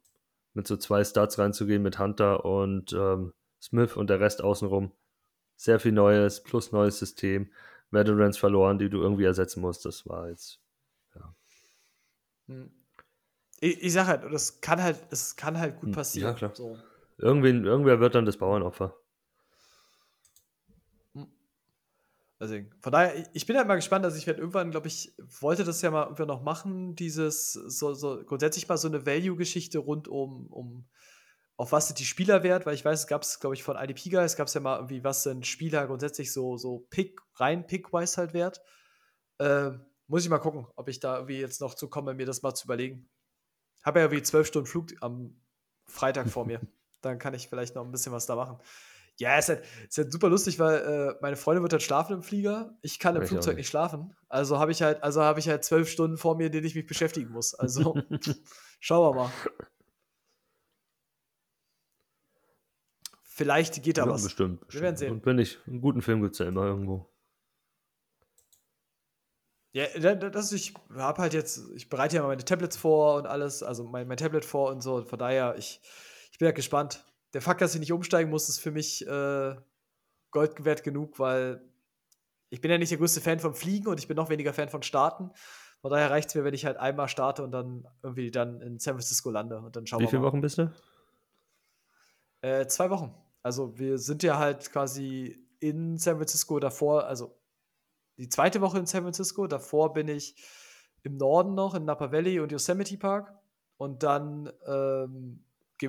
mit so zwei Starts reinzugehen mit Hunter und ähm, Smith und der Rest außenrum. Sehr viel Neues, plus neues System. Veterans verloren, die du irgendwie ersetzen musst. Das war jetzt. Hm. Ich, ich sag halt, das kann halt, es kann halt gut Hm, passieren. ja, klar. So. Irgendwen, irgendwer wird dann das Bauernopfer. Deswegen. Von daher, ich- bin halt mal gespannt, also ich werde irgendwann, glaube ich, wollte das ja mal irgendwann noch machen, dieses, so, so grundsätzlich mal so eine Value-Geschichte rund um, um, auf was sind die Spieler wert, weil ich weiß, es gab es, glaube ich, von IDP Guys, gab es ja mal irgendwie, was sind Spieler grundsätzlich so, so Pick, rein Pick-wise halt wert. Ähm, muss ich mal gucken, ob ich da irgendwie jetzt noch zu komme, mir das mal zu überlegen. Habe ja wie zwölf Stunden Flug am Freitag vor mir. [LAUGHS] Dann kann ich vielleicht noch ein bisschen was da machen. Ja, ist halt, ist halt super lustig, weil äh, meine Freundin wird halt schlafen im Flieger. Ich kann im Ich Flugzeug nicht. nicht schlafen. Also habe ich halt, also habe ich halt zwölf Stunden vor mir, in denen ich mich beschäftigen muss. Also [LAUGHS] schauen wir mal. Vielleicht geht da Ja, was. bestimmt, Wir werden bestimmt. sehen. Und wenn nicht, einen guten Film gibt es ja immer irgendwo. Ja, da- da- das, ich habe halt jetzt, ich bereite ja meine Tablets vor und alles, also mein, mein Tablet vor und so. Und von daher, ich, ich bin ja gespannt. Der Fakt, dass ich nicht umsteigen muss, ist für mich äh, Gold wert genug, weil ich bin ja nicht der größte Fan vom Fliegen und ich bin noch weniger Fan von Starten. Von daher reicht es mir, wenn ich halt einmal starte und dann irgendwie dann in San Francisco lande und dann schauen Wie wir viele mal. Wochen bist du? Äh, zwei Wochen. Also wir sind ja halt quasi in San Francisco davor, also die zweite Woche in San Francisco, davor bin ich im Norden noch in Napa Valley und Yosemite Park und dann ähm,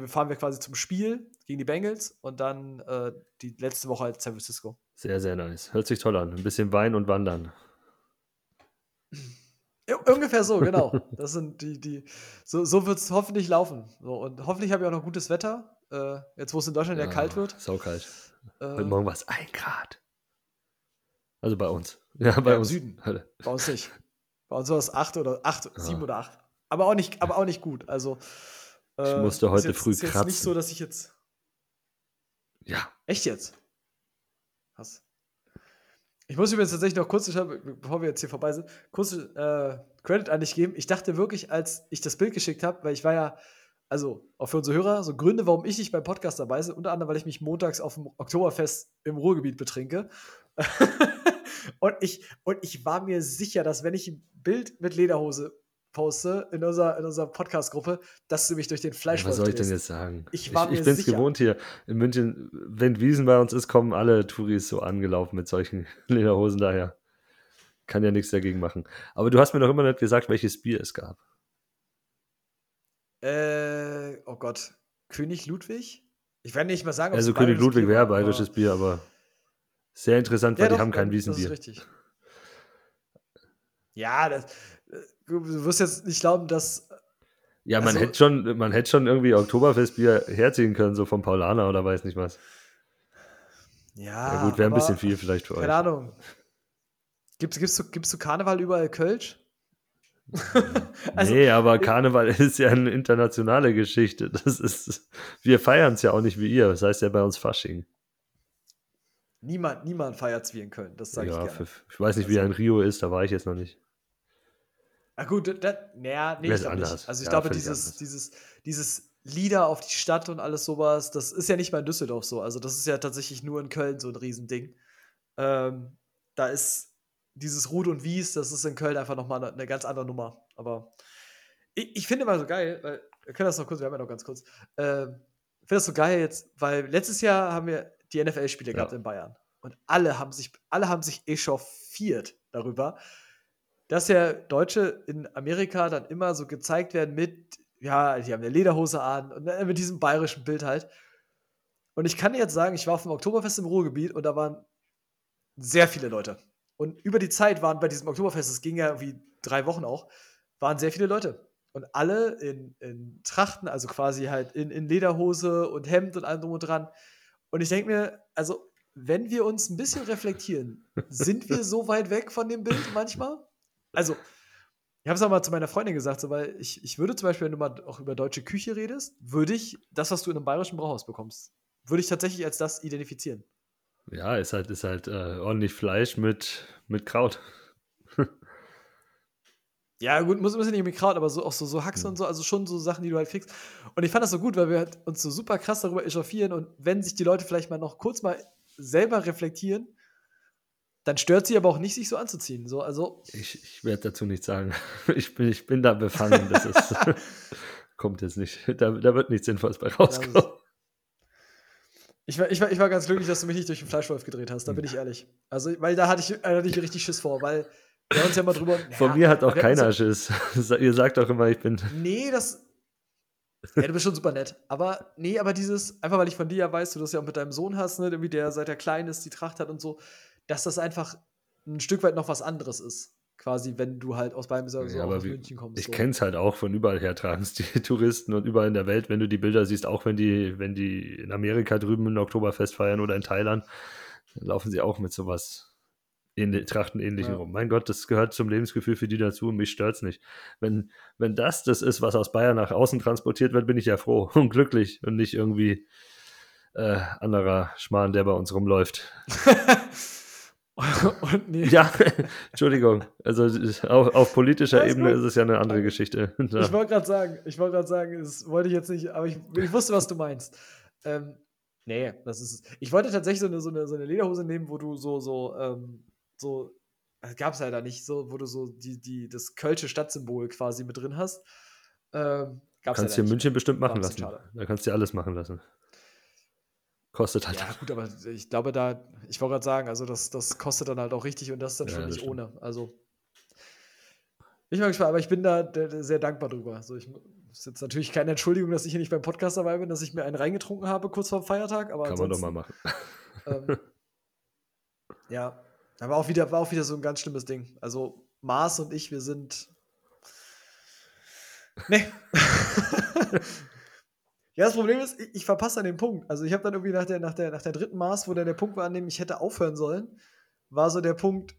fahren wir quasi zum Spiel gegen die Bengals und dann äh, die letzte Woche halt San Francisco. Sehr, sehr nice. Hört sich toll an. Ein bisschen Wein und Wandern. Ja, ungefähr so, genau. [LAUGHS] Das sind die, die, so, so wird es hoffentlich laufen. So, und hoffentlich habe ich auch noch gutes Wetter. Äh, jetzt, wo es in Deutschland ja, kalt wird. Saukalt. Äh, Heute Morgen war es 1 Grad. Also bei uns. Ja, bei Ja, im uns. Süden. [LAUGHS] Bei uns nicht. Bei uns war es acht oder acht, Ja. sieben oder acht. Aber auch nicht, aber auch nicht gut. Also Ich musste heute jetzt, früh ist jetzt nicht kratzen. so, dass ich jetzt. Ja. Echt jetzt? Was? Ich muss übrigens tatsächlich noch kurz, bevor wir jetzt hier vorbei sind, kurz äh, Credit an dich geben. Ich dachte wirklich, als ich das Bild geschickt habe, weil ich war ja, also auch für unsere Hörer, so Gründe, warum ich nicht beim Podcast dabei bin, unter anderem, weil ich mich montags auf dem Oktoberfest im Ruhrgebiet betrinke. [LAUGHS] und, ich, und ich war mir sicher, dass wenn ich ein Bild mit Lederhose poste in unserer, in unserer Podcast-Gruppe, dass du mich durch den Fleisch Was soll ich denn jetzt sagen? Ich war ich, mir bin's sicher. gewohnt hier in München. Wenn Wiesen bei uns ist, kommen alle Touris so angelaufen mit solchen [LAUGHS] Lederhosen daher. Kann ja nichts dagegen machen. Aber du hast mir noch immer nicht gesagt, welches Bier es gab. Äh, oh Gott. König Ludwig? Ich werde nicht mal sagen, ob Also es König bayerisches Ludwig wäre bayerisches Bier, aber sehr interessant, weil Ja, die doch, haben kein ähm, Das ist Wiesenbier. richtig. Ja, das, äh, du wirst jetzt nicht glauben, dass. Ja, man Also- hätte schon, man hätte schon irgendwie Oktoberfestbier herziehen können, so vom Paulaner oder weiß nicht was. Ja, Ja, gut, wäre ein bisschen viel vielleicht für euch. Keine Ahnung. Gibst, gibst, du, gibst du Karneval überall Kölsch? [LAUGHS] also, nee, aber Karneval [LAUGHS] ist ja eine internationale Geschichte. Das ist, wir feiern es ja auch nicht wie ihr. Das heißt ja bei uns Fasching. Niemand, niemand feiert es wie in Köln, das sage ja, ich gerne. ich weiß nicht, wie Also- ein Rio ist, da war ich jetzt noch nicht. Ah, gut, das, naja, nee, ist anders. nicht. Also ich Ja, glaube, dieses, dieses, dieses Lieder auf die Stadt und alles sowas, das ist ja nicht mal in Düsseldorf so. Also das ist ja tatsächlich nur in Köln so ein Riesending. Ähm, da ist dieses Rud und Wies, das ist in Köln einfach nochmal eine, eine ganz andere Nummer. Aber ich, ich finde immer so geil, weil, wir können das noch kurz, wir haben ja noch ganz kurz. Ähm, ich finde das so geil jetzt, weil letztes Jahr haben wir die NFL-Spiele Ja. gehabt in Bayern. Und alle haben sich, alle haben sich echauffiert darüber, dass ja Deutsche in Amerika dann immer so gezeigt werden mit, ja, die haben eine Lederhose an und dann mit diesem bayerischen Bild halt. Und ich kann jetzt sagen, ich war auf dem Oktoberfest im Ruhrgebiet und da waren sehr viele Leute. Und über die Zeit waren bei diesem Oktoberfest, es ging ja irgendwie drei Wochen auch, waren sehr viele Leute. Und alle in, in Trachten, also quasi halt in, in Lederhose und Hemd und allem drum und dran. Und ich denke mir, also, wenn wir uns ein bisschen reflektieren, sind wir so weit weg von dem Bild manchmal? Also, ich habe es auch mal zu meiner Freundin gesagt, so, weil ich, ich würde zum Beispiel, wenn du mal auch über deutsche Küche redest, würde ich das, was du in einem bayerischen Brauhaus bekommst, würde ich tatsächlich als das identifizieren. Ja, ist halt, ist halt äh, ordentlich Fleisch mit, mit Kraut. Ja, gut, muss, muss ja nicht mit Kraut, aber so, auch so, so Hm. Haxe und so, also schon so Sachen, die du halt kriegst. Und ich fand das so gut, weil wir halt uns so super krass darüber echauffieren und wenn sich die Leute vielleicht mal noch kurz mal selber reflektieren, dann stört sie aber auch nicht, sich so anzuziehen. So, also, Ich, ich werde dazu nichts sagen. [LAUGHS] Ich bin, ich bin da befangen. Das ist, [LAUGHS] kommt jetzt nicht. Da, da wird nichts Sinnvolles bei rauskommen. ich war, ich, war, ich war ganz glücklich, dass du mich nicht durch den Fleischwolf gedreht hast, Hm. da bin ich ehrlich. Also, weil da hatte ich, da hatte ich richtig Schiss vor, weil wir haben uns ja mal drüber. Von ja, mir hat auch keiner so- Schiss. [LAUGHS] Ihr sagt doch immer, ich bin. Nee, das. Ja, du bist schon super nett. Aber nee, aber dieses, einfach weil ich von dir ja weiß, du das ja auch mit deinem Sohn hast, ne, irgendwie der seit er klein ist, die Tracht hat und so, dass das einfach ein Stück weit noch was anderes ist. Quasi, wenn du halt aus Bayern so Ja, auch aus wie, München kommst. ich so. kenne es halt auch von überall her, tragen es die [LAUGHS] Touristen und überall in der Welt, wenn du die Bilder siehst, auch wenn die, wenn die in Amerika drüben ein Oktoberfest feiern oder in Thailand, dann laufen sie auch mit sowas ähnlich, Trachtenähnlichen Ja. rum. Mein Gott, das gehört zum Lebensgefühl für die dazu und mich stört es nicht. Wenn, wenn das das ist, was aus Bayern nach außen transportiert wird, bin ich ja froh [LAUGHS] und glücklich und nicht irgendwie äh, anderer Schmarrn, der bei uns rumläuft. [LAUGHS] und nee, Ja, [LAUGHS] Entschuldigung. Also auf, auf politischer Alles Ebene gut. ist es ja eine andere Geschichte. Ich wollte gerade sagen, ich wollte gerade sagen, das wollte ich jetzt nicht, aber ich, ich wusste, was du meinst. Ähm, nee, das ist. Ich wollte tatsächlich so eine, so eine, so eine Lederhose nehmen, wo du so, so, ähm, so, gab es leider nicht, so, wo du so die, die, das Kölsche Stadtsymbol quasi mit drin hast. Ähm, gab's kannst du in. München bestimmt machen lassen. schade. Da kannst du dir alles machen lassen. Kostet halt. Ja, gut, aber ich glaube, da, ich wollte gerade sagen, also das, das kostet dann halt auch richtig und das dann Ja, schon das nicht stimmt. ohne. Also, ich bin gespannt, aber ich bin da sehr dankbar drüber. Also, ich ist jetzt natürlich keine Entschuldigung, dass ich hier nicht beim Podcast dabei bin, dass ich mir einen reingetrunken habe kurz vor dem Feiertag, aber Kann man doch mal machen. ähm, [LAUGHS] ja, aber auch wieder, war auch wieder so ein ganz schlimmes Ding. Also, Mars und ich, wir sind. Nee. [LAUGHS] ja, das Problem ist, ich, ich verpasse dann den Punkt. Also, ich habe dann irgendwie nach der, nach, der, nach der dritten Mars, wo dann der Punkt war, an dem ich hätte aufhören sollen, war so der Punkt.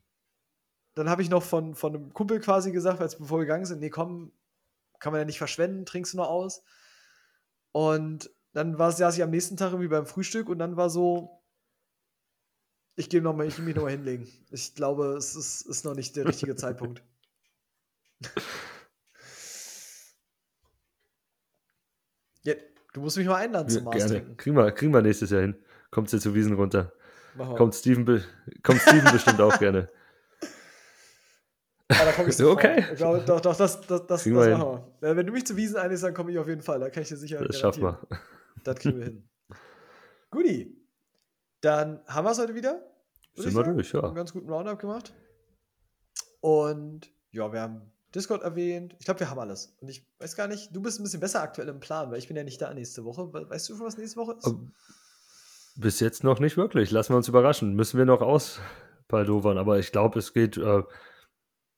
Dann habe ich noch von, von einem Kumpel quasi gesagt, als bevor wir gegangen sind: Nee, komm, kann man ja nicht verschwenden, trinkst du nur aus. Und dann war, saß ich am nächsten Tag irgendwie beim Frühstück und dann war so, ich gehe noch mal, ich geh mich noch mal hinlegen. Ich glaube, es ist, ist noch nicht der richtige Zeitpunkt. [LAUGHS] Ja, du musst mich mal einladen zum Mars gerne. trinken. Kriegen wir, kriegen wir nächstes Jahr hin. Kommt ihr zu Wiesen runter. Kommt Steven, be kommt Steven bestimmt auch gerne. Ah, da komm ich [LAUGHS] sofort. Okay. Ich glaube, doch, doch, das, das, das, das wir machen wir. Äh, Wenn du mich zu Wiesen einlädst, dann komme ich auf jeden Fall. Da kann ich dir sicher Das schaffen wir. Das kriegen wir hin. Guti. Dann haben wir es heute wieder. Sind wir durch, ja. Einen ganz guten Roundup gemacht. Und ja, wir haben Discord erwähnt. Ich glaube, wir haben alles. Und ich weiß gar nicht, du bist ein bisschen besser aktuell im Plan, weil ich bin ja nicht da nächste Woche. We- Weißt du schon, was nächste Woche ist? Ob- Bis jetzt noch nicht wirklich. Lassen wir uns überraschen. Müssen wir noch auspaldovern. Aber ich glaube, es geht äh,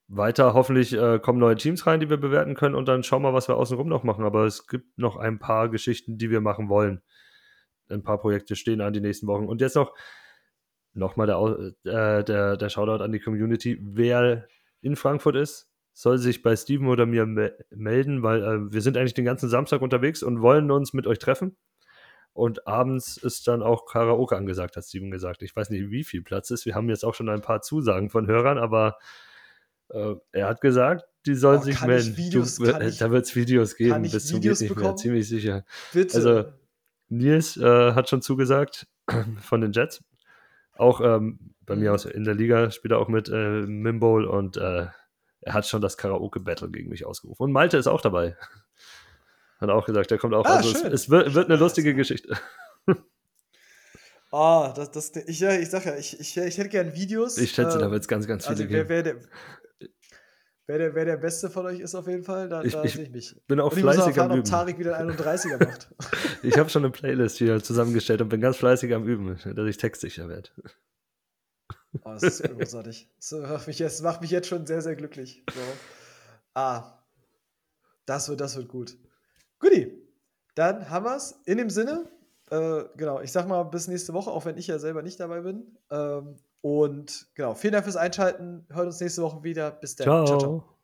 weiter. Hoffentlich äh, kommen neue Teams rein, die wir bewerten können. Und dann schauen wir, was wir außenrum noch machen. Aber es gibt noch ein paar Geschichten, die wir machen wollen. Ein paar Projekte stehen an die nächsten Wochen. Und jetzt noch nochmal der, äh, der, der Shoutout an die Community. Wer in Frankfurt ist, soll sich bei Steven oder mir me melden, weil äh, wir sind eigentlich den ganzen Samstag unterwegs und wollen uns mit euch treffen. Und abends ist dann auch Karaoke angesagt, hat Steven gesagt. Ich weiß nicht, wie viel Platz ist. Wir haben jetzt auch schon ein paar Zusagen von Hörern, aber äh, er hat gesagt, die sollen Oh, sich melden. Videos- du, äh, ich- da wird es Videos geben, bis zum Videos nicht mehr, bekommen? ziemlich sicher. Bitte. Also, Nils äh, hat schon zugesagt [CLEARS THROAT] von den Jets. Auch ähm, bei mir Mhm. aus in der Liga spielt er auch mit äh, Mimbowl und äh, er hat schon das Karaoke-Battle gegen mich ausgerufen. Und Malte ist auch dabei. [LAUGHS] Hat auch gesagt, der kommt auch. Ah, also es, es wird, wird eine lustige Geschichte. [LAUGHS] Ah, das, das, ich, ich sag ja, ich, ich, ich hätte gern Videos. Ich schätze, da ähm, wird es ganz, ganz viele Also, wer, geben. wer, wer, der, wer der Beste von euch ist, auf jeden Fall, da, Ich- da ich sehe ich mich. Bin auch Und ich muss fleißig am ob Üben. Tarek wieder einen 31er macht. [LAUGHS] Ich habe schon eine Playlist hier zusammengestellt und bin ganz fleißig am Üben, dass ich textsicher werde. Oh, das ist großartig. Das macht mich, jetzt, macht mich jetzt schon sehr, sehr glücklich. So. Ah, das wird, das wird gut. Guti, dann haben wir es. In dem Sinne, äh, genau, ich sag mal bis nächste Woche, auch wenn ich ja selber nicht dabei bin. Ähm, und genau, vielen Dank fürs Einschalten. Hören uns nächste Woche wieder. Bis dann. ciao. ciao, ciao.